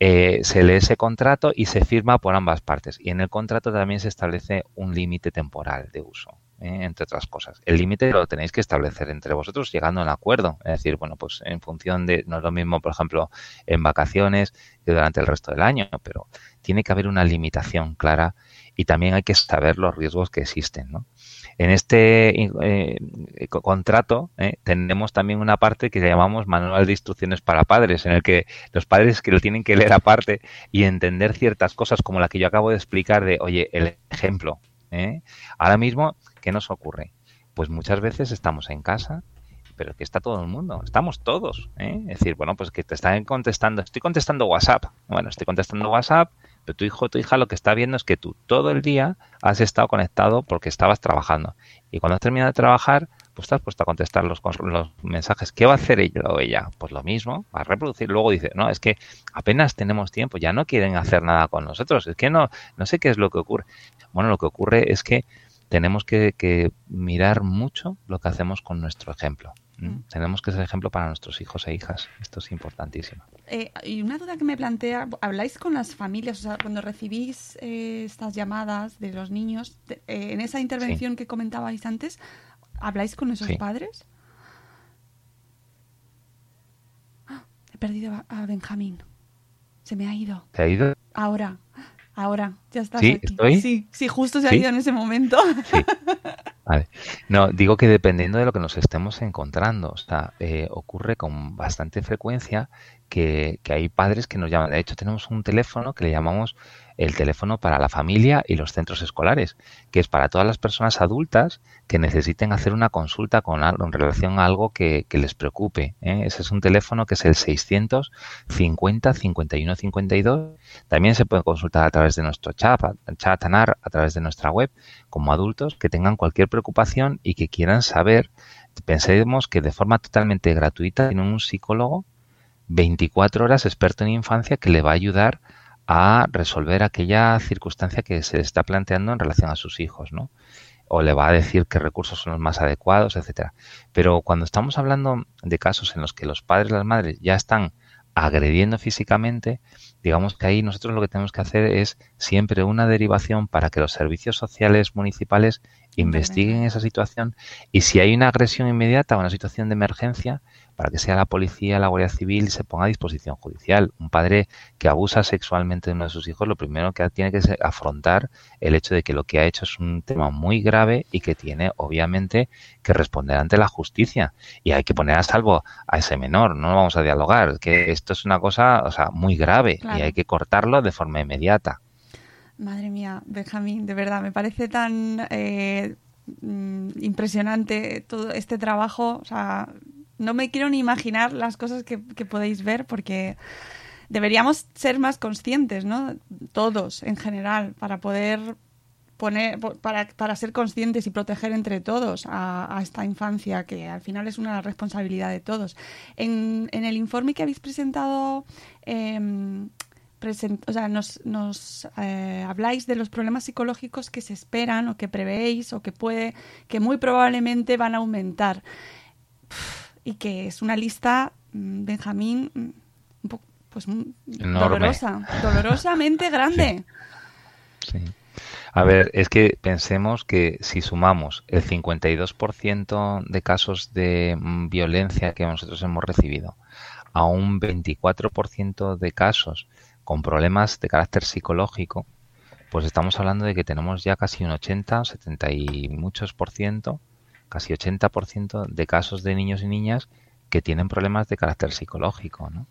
se lee ese contrato y se firma por ambas partes. Y en el contrato también se establece un límite temporal de uso. ¿Eh? entre otras cosas. El límite lo tenéis que establecer entre vosotros llegando a un acuerdo. Es decir, bueno, pues en función de, no es lo mismo, por ejemplo, en vacaciones que durante el resto del año, pero tiene que haber una limitación clara y también hay que saber los riesgos que existen, ¿no? En este eh, contrato eh, tenemos también una parte que llamamos manual de instrucciones para padres, en el que los padres que lo tienen que leer aparte y entender ciertas cosas como la que yo acabo de explicar de, oye, el ejemplo. Ahora mismo, ¿qué nos ocurre? Pues muchas veces estamos en casa, pero que está todo el mundo, estamos todos. Es decir, bueno, pues que te están contestando, estoy contestando WhatsApp. Bueno, estoy contestando WhatsApp pero tu hijo o tu hija lo que está viendo es que tú todo el día has estado conectado porque estabas trabajando. Y cuando has terminado de trabajar, pues has puesto a contestar los, los mensajes. ¿Qué va a hacer ella o ella? Pues lo mismo, va a reproducir. Luego dice, no, es que apenas tenemos tiempo, ya no quieren hacer nada con nosotros. Es que no, no sé qué es lo que ocurre. Bueno, lo que ocurre es que tenemos que mirar mucho lo que hacemos con nuestro ejemplo. Mm. Tenemos que ser ejemplo para nuestros hijos e hijas. Esto es importantísimo.
Eh, y una duda que me plantea, ¿habláis con las familias? O sea, cuando recibís eh, estas llamadas de los niños, eh, en esa intervención que comentabais antes, ¿habláis con esos padres? ¡Ah! he perdido a, Benjamín. Se me ha ido.
¿Se ha ido?
Ahora. Ahora, ya estás
¿Sí?
aquí. Sí, sí, justo se ha ido en ese momento.
Sí. Vale. No, digo que dependiendo de lo que nos estemos encontrando, o sea, eh, ocurre con bastante frecuencia que, hay padres que nos llaman. De hecho, tenemos un teléfono que le llamamos el teléfono para la familia y los centros escolares, que es para todas las personas adultas que necesiten hacer una consulta con algo, en relación a algo que, les preocupe. ¿eh? Ese es un teléfono que es el 650 51 52. También se puede consultar a través de nuestro chat, chat a través de nuestra web, como adultos que tengan cualquier preocupación y que quieran saber. Pensemos que de forma totalmente gratuita tiene un psicólogo 24 horas experto en infancia que le va a ayudar a resolver aquella circunstancia que se está planteando en relación a sus hijos, ¿no? O le va a decir qué recursos son los más adecuados, etcétera. Pero cuando estamos hablando de casos en los que los padres y las madres ya están agrediendo físicamente, digamos que ahí nosotros lo que tenemos que hacer es siempre una derivación para que los servicios sociales municipales investiguen esa situación y si hay una agresión inmediata o una situación de emergencia, para que sea la policía, la Guardia Civil se ponga a disposición judicial. Un padre que abusa sexualmente de uno de sus hijos, lo primero que tiene que afrontar el hecho de que lo que ha hecho es un tema muy grave y que tiene obviamente que responder ante la justicia. Y hay que poner a salvo a ese menor, no vamos a dialogar, que esto es una cosa o sea, muy grave y hay que cortarlo de forma inmediata.
Madre mía, Benjamín, de verdad, me parece tan eh, mm, impresionante todo este trabajo. O sea, no me quiero ni imaginar las cosas que, podéis ver porque deberíamos ser más conscientes, ¿no? Todos en general, para poder poner, para, para ser conscientes y proteger entre todos a, esta infancia, que al final es una responsabilidad de todos. En, en el informe que habéis presentado, o sea, nos, nos eh, habláis de los problemas psicológicos que se esperan o que prevéis o que puede, que muy probablemente van a aumentar y que es una lista, mm, Benjamín, mm, un poco, pues mm, dolorosa, dolorosamente grande.
Sí. A ver, es que pensemos que si sumamos el 52% de casos de violencia que nosotros hemos recibido a un 24% de casos con problemas de carácter psicológico, pues estamos hablando de que tenemos ya casi un 80, 70 y muchos por ciento casi 80% de casos de niños y niñas que tienen problemas de carácter psicológico. ¿no?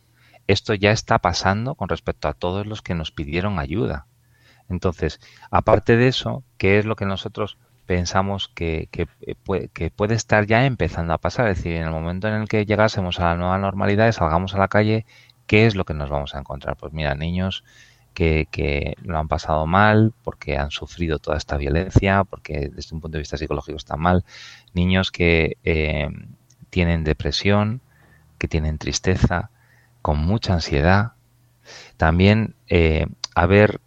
Esto ya está pasando con respecto a todos los que nos pidieron ayuda. Entonces, aparte de eso, ¿qué es lo que nosotros pensamos que, que, puede, que, puede, estar ya empezando a pasar? Es decir, en el momento en el que llegásemos a la nueva normalidad y salgamos a la calle, ¿qué es lo que nos vamos a encontrar? Pues mira, niños que, lo han pasado mal, porque han sufrido toda esta violencia, porque desde un punto de vista psicológico están mal, niños que eh, tienen depresión, que tienen tristeza, con mucha ansiedad. También eh, haber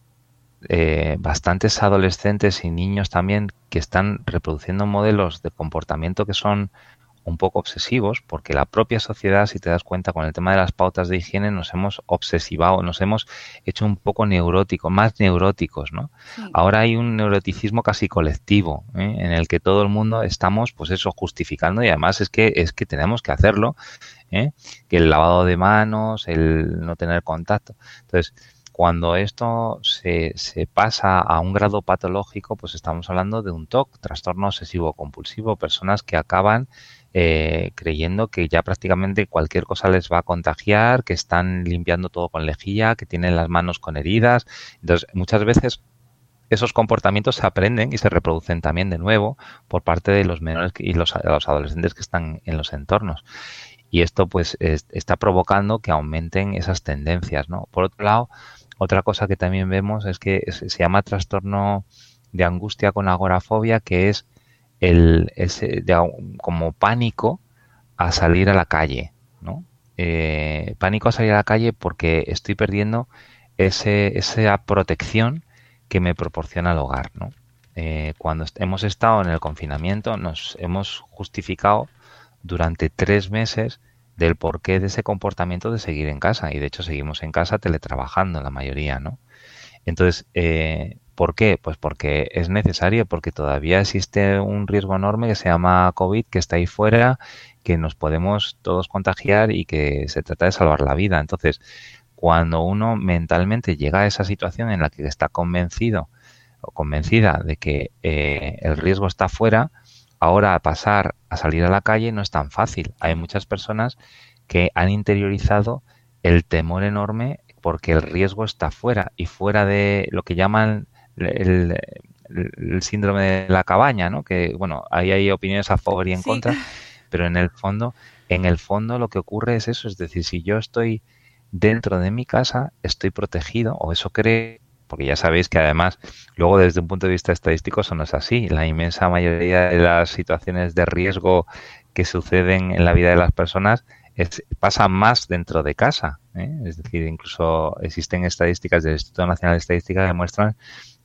eh, bastantes adolescentes y niños también que están reproduciendo modelos de comportamiento que son un poco obsesivos porque la propia sociedad, si te das cuenta, con el tema de las pautas de higiene nos hemos obsesivado, nos hemos hecho un poco neuróticos, más neuróticos, ¿no? Ahora hay un neuroticismo casi colectivo ¿eh? en el que todo el mundo estamos, pues eso, justificando y además es que es que tenemos que hacerlo, ¿eh? que el lavado de manos, el no tener contacto. Entonces, cuando esto se, se, pasa a un grado patológico, pues estamos hablando de un TOC, trastorno obsesivo compulsivo, personas que acaban eh, creyendo que ya prácticamente cualquier cosa les va a contagiar, que están limpiando todo con lejía, que tienen las manos con heridas. Entonces, muchas veces esos comportamientos se aprenden y se reproducen también de nuevo por parte de los menores y los, adolescentes que están en los entornos. Y esto pues está provocando que aumenten esas tendencias. Por otro lado, otra cosa que también vemos es que se llama trastorno de angustia con agorafobia, que es el, ese, como pánico a salir a la calle, ¿no? Eh, pánico a salir a la calle porque estoy perdiendo ese, esa protección que me proporciona el hogar, ¿no? Eh, cuando hemos estado en el confinamiento nos hemos justificado durante tres meses del porqué de ese comportamiento de seguir en casa y de hecho seguimos en casa teletrabajando la mayoría, ¿no? Entonces, eh, ¿Por qué? Pues porque es necesario, porque todavía existe un riesgo enorme que se llama COVID, que está ahí fuera, que nos podemos todos contagiar y que se trata de salvar la vida. Entonces, cuando uno mentalmente llega a esa situación en la que está convencido o convencida de que eh, el riesgo está fuera, ahora pasar a salir a la calle no es tan fácil. Hay muchas personas que han interiorizado el temor enorme porque el riesgo está fuera y fuera de lo que llaman el, síndrome de la cabaña, ¿no? Que, bueno, ahí hay opiniones a favor y en contra, pero en el fondo, en el fondo lo que ocurre es eso, es decir, si yo estoy dentro de mi casa, estoy protegido, o eso cree, porque ya sabéis que además, luego desde un punto de vista estadístico eso no es así. La inmensa mayoría de las situaciones de riesgo que suceden en la vida de las personas es, pasa más dentro de casa. ¿eh? Es decir, incluso existen estadísticas del Instituto Nacional de Estadística que demuestran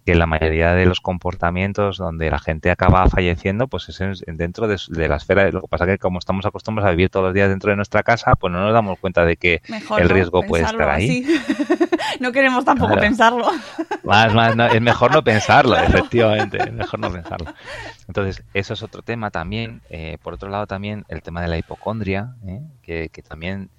que la mayoría de los comportamientos donde la gente acaba falleciendo, pues es dentro de, la esfera. Lo que pasa que como estamos acostumbrados a vivir todos los días dentro de nuestra casa, pues no nos damos cuenta de que el riesgo puede estar ahí.
no queremos tampoco pensarlo.
Más, más, es mejor no pensarlo, efectivamente, es mejor no pensarlo. Entonces, eso es otro tema también. Eh, por otro lado, también el tema de la hipocondria, ¿eh? que, que también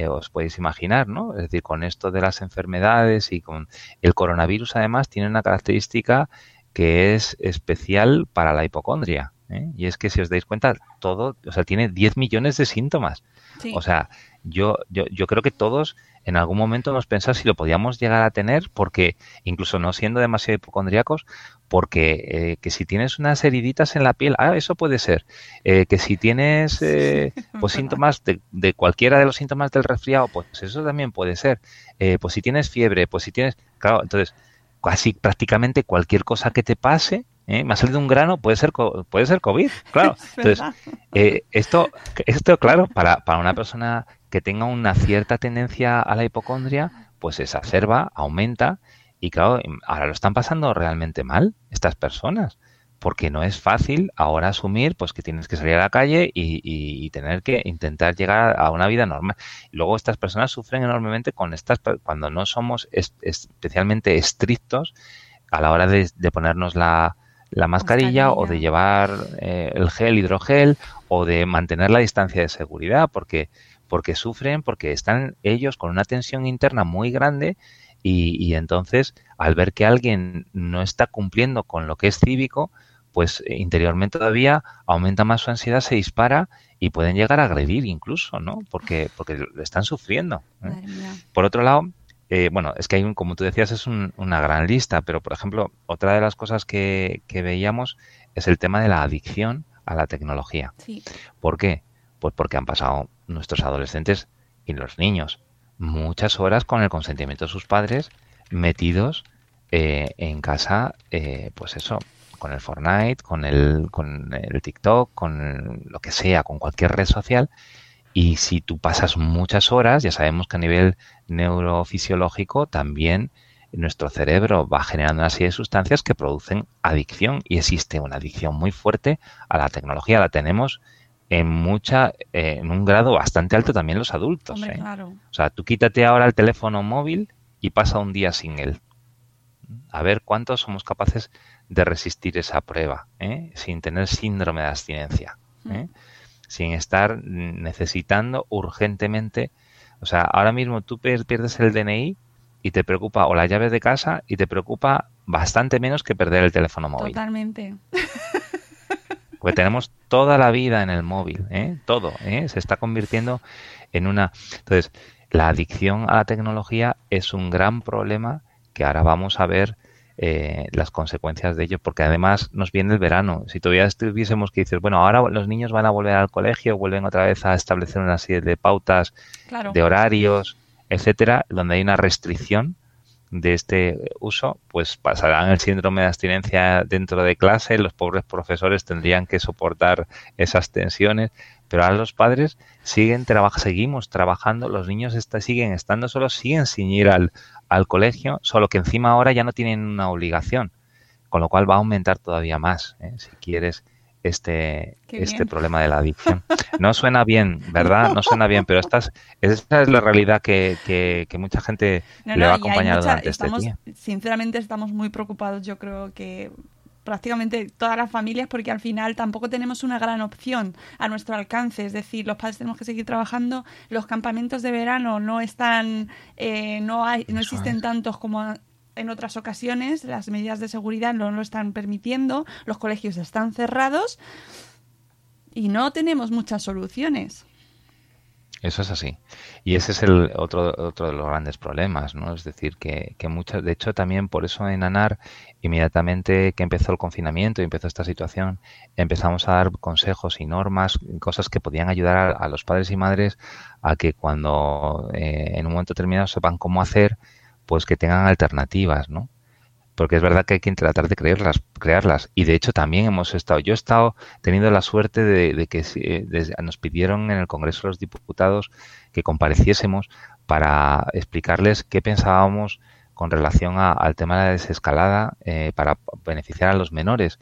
eh, os podéis imaginar, ¿no? Es decir, con esto de las enfermedades y con el coronavirus además tiene una característica que es especial para la hipocondria. ¿eh? Y es que si os dais cuenta, todo, o sea, tiene 10 millones de síntomas. O sea, yo, yo, yo creo que todos en algún momento nos pensamos si lo podíamos llegar a tener, porque incluso no siendo demasiado hipocondríacos, porque eh, que si tienes unas heriditas en la piel, ah, eso puede ser. Eh, que si tienes eh, pues síntomas de, de, cualquiera de los síntomas del resfriado, pues eso también puede ser. pues si tienes fiebre, pues si tienes, claro, entonces casi prácticamente cualquier cosa que te pase, ¿eh? me ha salido un grano, puede ser puede ser COVID, claro. Entonces, eh, esto, esto, claro, para, para una persona que tenga una cierta tendencia a la hipocondria, pues se exacerba, aumenta, y claro, ahora lo están pasando realmente mal estas personas, porque no es fácil ahora asumir pues que tienes que salir a la calle y, tener que intentar llegar a una vida normal. Luego estas personas sufren enormemente con estas cuando no somos especialmente estrictos a la hora de ponernos la, la mascarilla, o de llevar eh, el gel, hidrogel o de mantener la distancia de seguridad porque porque sufren, porque están ellos con una tensión interna muy grande y, y entonces al ver que alguien no está cumpliendo con lo que es cívico, pues eh, interiormente todavía aumenta más su ansiedad, se dispara y pueden llegar a agredir incluso, ¿no? Porque, porque están sufriendo. ¿eh? Por otro lado, eh, bueno, es que hay un, como tú decías, es una gran lista, pero por ejemplo, otra de las cosas que, veíamos es el tema de la adicción a la tecnología. ¿Por qué? Pues porque han pasado nuestros adolescentes y los niños muchas horas con el consentimiento de sus padres metidos eh, en casa, eh, pues eso, con el Fortnite, con el, con el TikTok, con lo que sea, con cualquier red social y si tú pasas muchas horas, ya sabemos que a nivel neurofisiológico también nuestro cerebro va generando una serie de sustancias que producen adicción y existe una adicción muy fuerte a la tecnología. La tenemos en mucha, eh, en un grado bastante alto también los adultos.
Hombre,
¿eh?
claro.
O sea, tú quítate ahora el teléfono móvil y pasa un día sin él. A ver cuántos somos capaces de resistir esa prueba, ¿eh? sin tener síndrome de abstinencia, ¿eh? sin estar necesitando urgentemente. O sea, ahora mismo tú pierdes el DNI y te preocupa, o las llaves de casa, y te preocupa bastante menos que perder el teléfono móvil.
Totalmente.
Porque tenemos toda la vida en el móvil, ¿eh? todo, ¿eh? se está convirtiendo en una... Entonces, la adicción a la tecnología es un gran problema que ahora vamos a ver eh, las consecuencias de ello, porque además nos viene el verano. Si todavía estuviésemos que dices, bueno, ahora los niños van a volver al colegio, vuelven otra vez a establecer una serie de pautas,
Claro.
de horarios, etcétera, donde hay una restricción de este uso, pues pasarán el síndrome de abstinencia dentro de clase, los pobres profesores tendrían que soportar esas tensiones, pero ahora los padres siguen traba- seguimos trabajando, los niños está- siguen estando solos, siguen sin ir al, al colegio, solo que encima ahora ya no tienen una obligación, con lo cual va a aumentar todavía más, ¿eh? si quieres, este,
Qué
este
bien.
problema de la adicción. No suena bien, ¿verdad? No suena bien, pero esta es, esta es la realidad que, que, que mucha gente
No,
le
no,
va a acompañar
mucha-
durante este día.
Sinceramente estamos muy preocupados, yo creo que prácticamente todas las familias, porque al final tampoco tenemos una gran opción a nuestro alcance. Es decir, los padres tenemos que seguir trabajando, los campamentos de verano no están, eh, no hay, no existen tantos como en otras ocasiones, las medidas de seguridad no lo están permitiendo, los colegios están cerrados y no tenemos muchas soluciones.
Eso es así. Y ese es el otro, otro de los grandes problemas, ¿no? Es decir, que, que muchas, de hecho, también por eso en ANAR, inmediatamente que empezó el confinamiento y empezó esta situación, empezamos a dar consejos y normas, cosas que podían ayudar a, a los padres y madres a que cuando eh, en un momento determinado sepan cómo hacer, pues que tengan alternativas, ¿no? porque es verdad que hay que tratar de crearlas, crearlas. Y de hecho también hemos estado, yo he estado teniendo la suerte de, de que eh, desde- nos pidieron en el Congreso de los Diputados que compareciésemos para explicarles qué pensábamos con relación a- al tema de la desescalada eh, para beneficiar a los menores.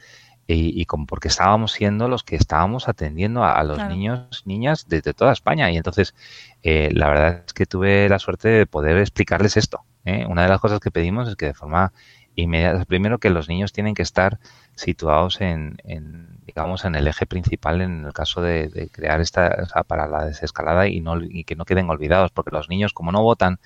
Y, y porque estábamos siendo los que estábamos atendiendo a, a los
Claro.
niños, niñas desde toda España. Y entonces, eh, la verdad es que tuve la suerte de poder explicarles esto. ¿Eh? Una de las cosas que pedimos es que de forma inmediata, primero que los niños tienen que estar situados en, en, digamos, en el eje principal en el caso de, de crear esta, o sea, para la desescalada y, no, y que no queden olvidados, porque los niños, como no votan,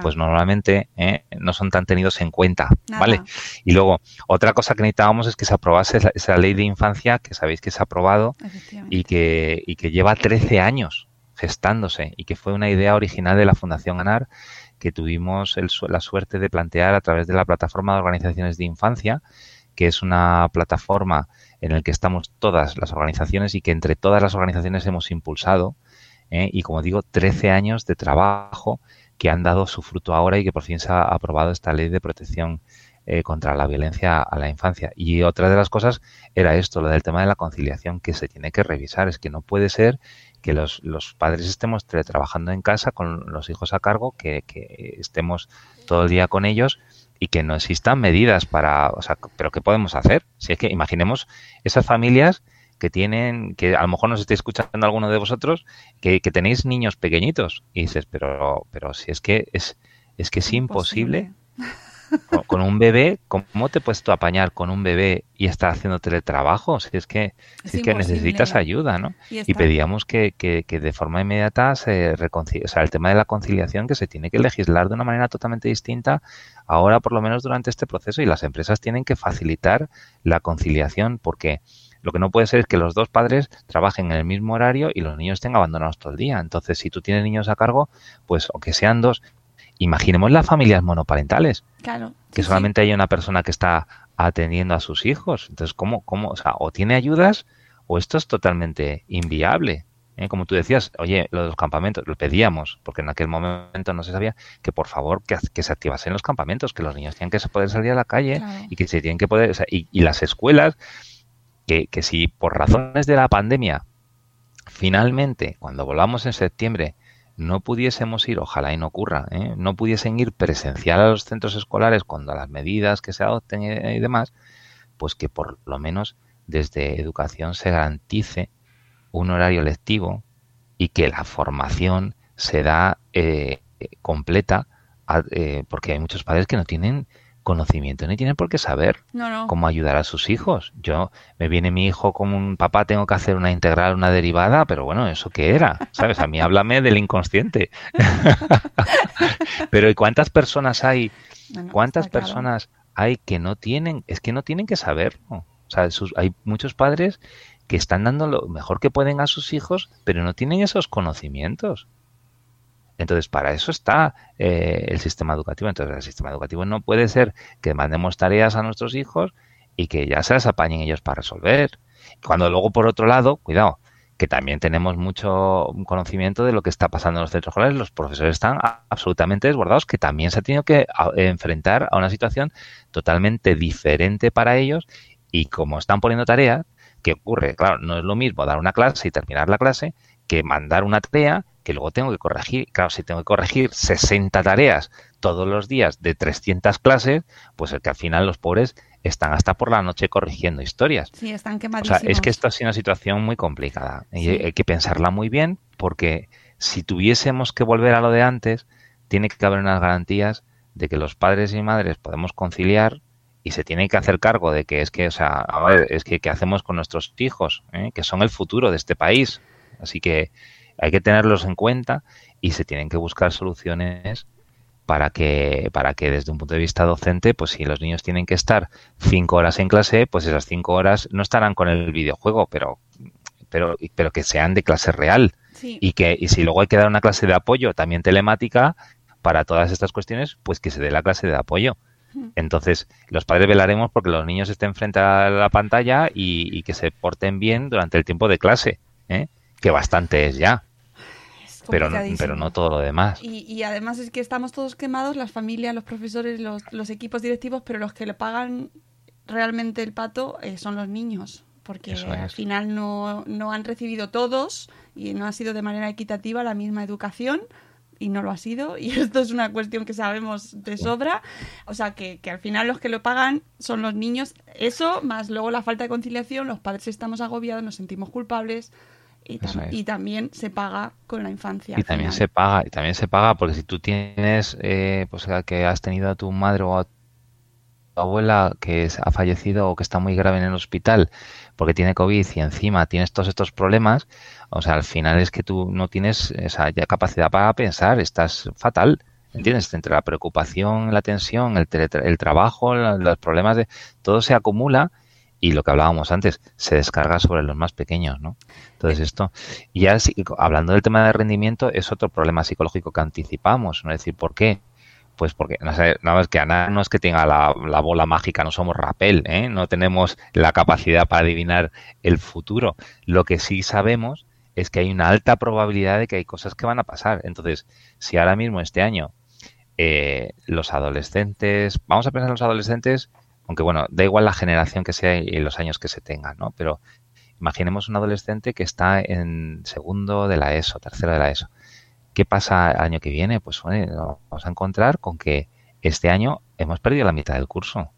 pues normalmente ¿eh? no son tan tenidos en cuenta,
Nada.
¿vale? Y luego, otra cosa que necesitábamos es que se aprobase esa, esa ley de infancia, que sabéis que se ha aprobado y que, y que lleva 13 años gestándose y que fue una idea original de la Fundación ANAR que tuvimos la suerte de plantear a través de la plataforma de organizaciones de infancia, que es una plataforma en la que estamos todas las organizaciones y que entre todas las organizaciones hemos impulsado. ¿eh? Y como digo, 13 años de trabajo que han dado su fruto ahora y que por fin se ha aprobado esta ley de protección eh, contra la violencia a la infancia. Y otra de las cosas era esto, lo del tema de la conciliación que se tiene que revisar. Es que no puede ser que los, los padres estemos trabajando en casa con los hijos a cargo, que, que estemos todo el día con ellos y que no existan medidas para, o sea, pero ¿qué podemos hacer? Si es que imaginemos esas familias que tienen, que a lo mejor nos esté escuchando alguno de vosotros, que, que tenéis niños pequeñitos y dices, pero, pero si es que es, es que es imposible con, con un bebé, ¿cómo te puedes tú apañar con un bebé y estar haciendo teletrabajo? Si es que, si es que necesitas ayuda, ¿no?
Y
pedíamos que, que, que de forma inmediata se reconcilie, o sea, el tema de la conciliación que se tiene que legislar de una manera totalmente distinta ahora, por lo menos durante este proceso, y las empresas tienen que facilitar la conciliación porque lo que no puede ser es que los dos padres trabajen en el mismo horario y los niños estén abandonados todo el día. Entonces, si tú tienes niños a cargo, pues o que sean dos, imaginemos las familias monoparentales
Claro.
que
sí, sí.
solamente hay una persona que está atendiendo a sus hijos. Entonces, ¿cómo, cómo, o sea, o tiene ayudas o esto es totalmente inviable? ¿eh? Como tú decías, oye, lo de los campamentos, lo pedíamos, porque en aquel momento no se sabía, que por favor que, que se activasen los campamentos, que los niños tienen que poder salir a la calle
Claro.
y que se tienen que poder, o sea, y, y las escuelas, que, que si por razones de la pandemia, finalmente, cuando volvamos en septiembre, no pudiésemos ir, ojalá y no ocurra, ¿eh? no pudiesen ir presencial a los centros escolares cuando las medidas que se adopten y, demás, pues que por lo menos desde educación se garantice un horario lectivo y que la formación se da eh, completa eh, porque hay muchos padres que no tienen conocimiento ni tienen por qué saber cómo ayudar a sus hijos. Yo me viene mi hijo como un papá, tengo que hacer una integral, una derivada, pero bueno, ¿eso qué era? ¿Sabes? A mí háblame del inconsciente. pero ¿y cuántas personas hay? ¿Cuántas personas hay que no tienen, es que no tienen que saberlo? O sea, hay muchos padres que están dando lo mejor que pueden a sus hijos, pero no tienen esos conocimientos. Entonces, para eso está eh, el sistema educativo. Entonces, el sistema educativo no puede ser que mandemos tareas a nuestros hijos y que ya se las apañen ellos para resolver. Cuando luego, por otro lado, cuidado, que también tenemos mucho conocimiento de lo que está pasando en los centros escolares, los profesores están absolutamente desbordados, que también se ha tenido que enfrentar a una situación totalmente diferente para ellos y como están poniendo tareas, ¿qué ocurre? Claro, no es lo mismo dar una clase y terminar la clase que mandar una tarea que luego tengo que corregir. Claro, si tengo que corregir 60 tareas todos los días de 300 clases, pues es que al final los pobres están hasta por la noche corrigiendo historias.
Sí, están quemadísimos.
O sea, es que esto ha sido una situación muy complicada y hay que pensarla muy bien porque si tuviésemos que volver a lo de antes, tiene que haber unas garantías de que los padres y madres podemos conciliar y se tiene que hacer cargo de que es que, o sea, a ver, es que qué hacemos con nuestros hijos, ¿Eh? que son el futuro de este país. Así que hay que tenerlos en cuenta y se tienen que buscar soluciones para que, para que desde un punto de vista docente, pues si los niños tienen que estar cinco horas en clase, pues esas cinco horas no estarán con el videojuego, pero, pero, pero que sean de clase real. Y que, y si luego hay que dar una clase de apoyo también telemática para todas estas cuestiones, pues que se dé la clase de apoyo. Entonces, los padres velaremos porque los niños estén frente a la pantalla y, y que se porten bien durante el tiempo de clase, ¿eh? que bastante es ya pero, pero no todo lo demás.
Y, además es que estamos todos quemados, las familias, los profesores, los, equipos directivos, pero los que le pagan realmente el pato eh, son los niños, porque al final no, no han recibido todos y no ha sido de manera equitativa la misma educación y no lo ha sido, y esto es una cuestión que sabemos de sobra, o sea que, que, al final los que lo pagan son los niños, eso más luego la falta de conciliación, los padres estamos agobiados, nos sentimos culpables, y, también se paga con la infancia.
Y también se paga, y también se paga porque si tú tienes, eh, pues que has tenido a tu madre o a tu abuela que ha fallecido o que está muy grave en el hospital porque tiene COVID y encima tienes todos estos problemas, o sea, al final es que tú no tienes esa ya capacidad para pensar, estás fatal. ¿Entiendes? Entre la preocupación, la tensión, el, el trabajo, los problemas de todo se acumula y lo que hablábamos antes, se descarga sobre los más pequeños, ¿no? Entonces esto, y ya hablando del tema de rendimiento, es otro problema psicológico que anticipamos, ¿no? Es decir, ¿por qué? Pues porque no, sé, no es que Ana no es que tenga la, bola mágica, no somos rapel, ¿eh? no tenemos la capacidad para adivinar el futuro. Lo que sí sabemos es que hay una alta probabilidad de que hay cosas que van a pasar. Entonces, si ahora mismo este año eh, los adolescentes, vamos a pensar en los adolescentes aunque bueno, da igual la generación que sea y los años que se tengan, ¿no? Pero imaginemos un adolescente que está en segundo de la ESO, tercero de la ESO. ¿Qué pasa el año que viene? Pues bueno, vamos a encontrar con que este año hemos perdido la mitad del curso.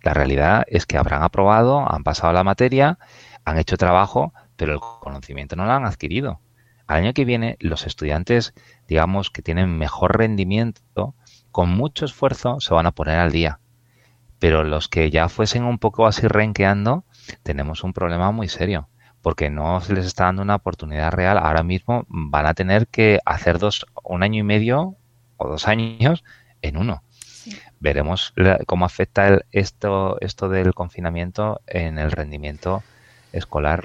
La realidad es que habrán aprobado, han pasado la materia, han hecho trabajo, pero el conocimiento no lo han adquirido. Al año que viene, los estudiantes, digamos, que tienen mejor rendimiento, con mucho esfuerzo se van a poner al día pero los que ya fuesen un poco así renqueando, tenemos un problema muy serio, porque no se les está dando una oportunidad real. Ahora mismo van a tener que hacer dos, un año y medio o dos años en uno. Veremos cómo afecta esto, esto del confinamiento en el rendimiento escolar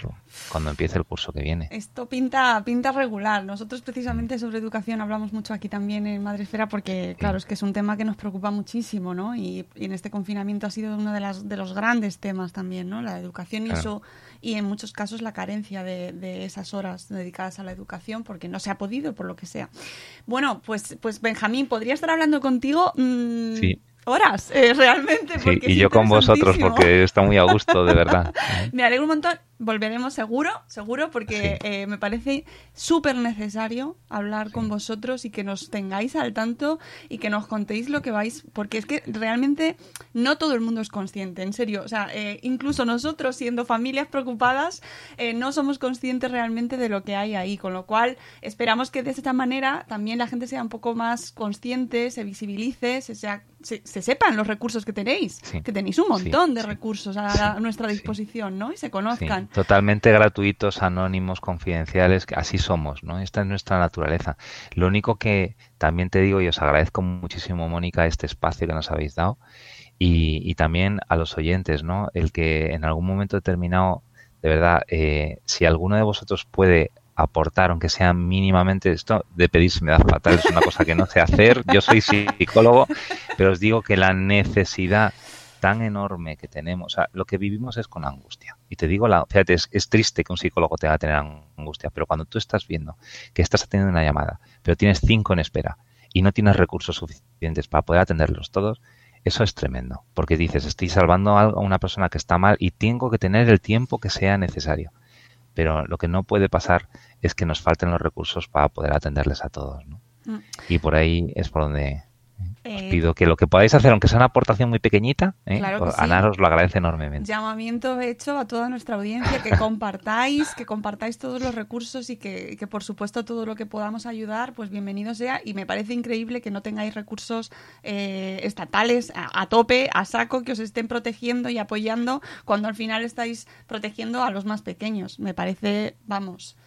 cuando empiece el curso que viene.
Esto pinta, pinta regular. Nosotros precisamente sobre educación hablamos mucho aquí también en Madresfera porque, claro, es que es un tema que nos preocupa muchísimo, ¿no? Y, en este confinamiento ha sido uno de, las, de los grandes temas también, ¿no? La educación y eso, y en muchos casos la carencia de, esas horas dedicadas a la educación porque no se ha podido, por lo que sea. Bueno, pues, pues Benjamín, podría estar hablando contigo.
Mm, sí
horas, eh, realmente.
y yo con vosotros, porque está muy a gusto, de verdad.
Me alegro un montón. Volveremos seguro, seguro, porque eh, me parece súper necesario hablar con vosotros y que nos tengáis al tanto y que nos contéis lo que vais, porque es que realmente no todo el mundo es consciente, en serio. O sea, eh, incluso nosotros, siendo familias preocupadas, eh, no somos conscientes realmente de lo que hay ahí, con lo cual esperamos que de esta manera también la gente sea un poco más consciente, se visibilice, se, sea, se, sepan los recursos que tenéis, que tenéis un montón de recursos a, nuestra disposición, ¿no? Y se conozcan.
Totalmente gratuitos, anónimos, confidenciales, así somos, ¿no? Esta es nuestra naturaleza. Lo único que también te digo, y os agradezco muchísimo, Mónica, este espacio que nos habéis dado, y, también a los oyentes, ¿no? El que en algún momento determinado, de verdad, eh, si alguno de vosotros puede aportar, aunque sea mínimamente esto, de pedirse me da fatal, es una cosa que no sé hacer, yo soy psicólogo, pero os digo que la necesidad tan enorme que tenemos, o sea, lo que vivimos es con angustia. Y te digo, la, fíjate, es, es triste que un psicólogo tenga que tener angustia, pero cuando tú estás viendo que estás atendiendo una llamada, pero tienes cinco en espera y no tienes recursos suficientes para poder atenderlos todos, eso es tremendo, porque dices, estoy salvando a una persona que está mal y tengo que tener el tiempo que sea necesario pero lo que no puede pasar es que nos falten los recursos para poder atenderles a todos. ¿no? Mm. Y por ahí es por donde os eh, pido que lo que podáis hacer, aunque sea una aportación muy pequeñita, ¿eh? Ana os lo agradece enormemente.
Llamamiento hecho a toda nuestra audiencia que compartáis, que compartáis todos los recursos y que, por supuesto todo lo que podamos ayudar, pues bienvenido sea. Y me parece increíble que no tengáis recursos eh, estatales a, tope, a saco, que os estén protegiendo y apoyando cuando al final estáis protegiendo a los más pequeños. Me parece, vamos,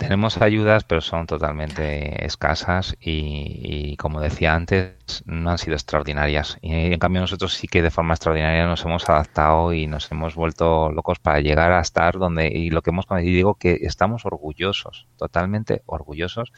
tenemos ayudas, pero son totalmente escasas y, como decía antes, no han sido extraordinarias. Y en cambio nosotros sí que de forma extraordinaria nos hemos adaptado y nos hemos vuelto locos para llegar a estar donde, y lo que hemos y digo que estamos orgullosos, totalmente orgullosos,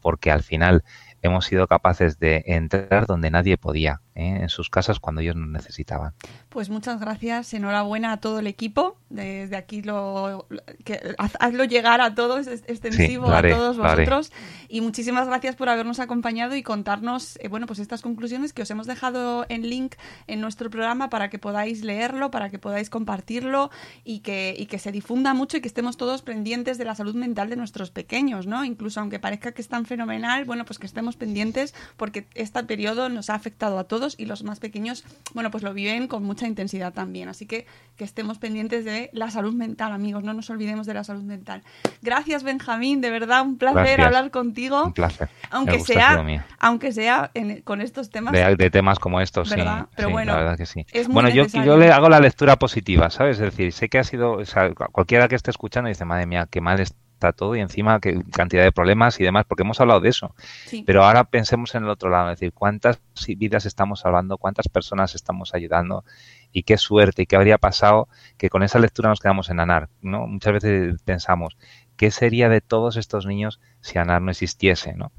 porque al final hemos sido capaces de entrar donde nadie podía, ¿eh? en sus casas cuando ellos nos necesitaban.
Pues muchas gracias, enhorabuena a todo el equipo. Desde aquí lo que, hazlo llegar a todos, extensivo a todos vosotros. Y muchísimas gracias por habernos acompañado y contarnos, eh, bueno, pues estas conclusiones que os hemos dejado en link en nuestro programa para que podáis leerlo, para que podáis compartirlo y que, y que se difunda mucho y que estemos todos pendientes de la salud mental de nuestros pequeños, ¿no? Incluso aunque parezca que están fenomenal, bueno, pues que estemos pendientes porque este periodo nos ha afectado a todos y los más pequeños, bueno, pues lo viven con mucha intensidad también. Así que que estemos pendientes de la salud mental, amigos, no nos olvidemos de la salud mental. Gracias, Benjamín, de verdad, un placer hablar contigo.
Un placer.
Aunque sea, aunque sea con estos temas.
De, temas como estos, sí. Pero bueno, la verdad que sí. bueno, yo, yo le hago la lectura positiva, ¿sabes? Es decir, sé que ha sido, cualquiera que esté escuchando dice, madre mía, qué mal está está todo y encima que cantidad de problemas y demás, porque hemos hablado de eso. Pero ahora pensemos en el otro lado, es decir, cuántas vidas estamos salvando, cuántas personas estamos ayudando y qué suerte y qué habría pasado que con esa lectura nos quedamos en ANAR, ¿no? Muchas veces pensamos, ¿qué sería de todos estos niños si ANAR no existiese, ¿no?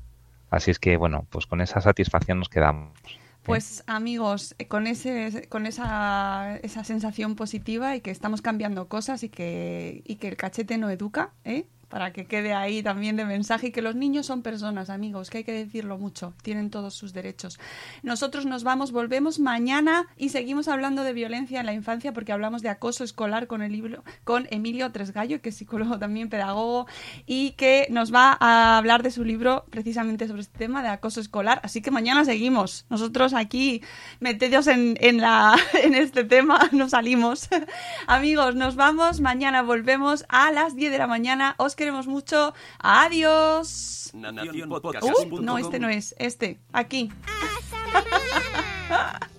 Así es que, bueno, pues con esa satisfacción nos quedamos.
Pues amigos, eh, con ese, con esa, esa sensación positiva y que estamos cambiando cosas y que, y que el cachete no educa, ¿eh? Para que quede ahí también de mensaje y que los niños son personas, amigos, que hay que decirlo mucho, tienen todos sus derechos. Nosotros nos vamos, volvemos mañana y seguimos hablando de violencia en la infancia porque hablamos de acoso escolar con el libro con Emilio Tresgallo, que es psicólogo también pedagogo y que nos va a hablar de su libro precisamente sobre este tema de acoso escolar, así que mañana seguimos. Nosotros aquí metidos en, en la en este tema no salimos. amigos, nos vamos, mañana volvemos a las 10 de la mañana. Os queremos mucho. Adiós. Uh, no, este no es. Este. Aquí.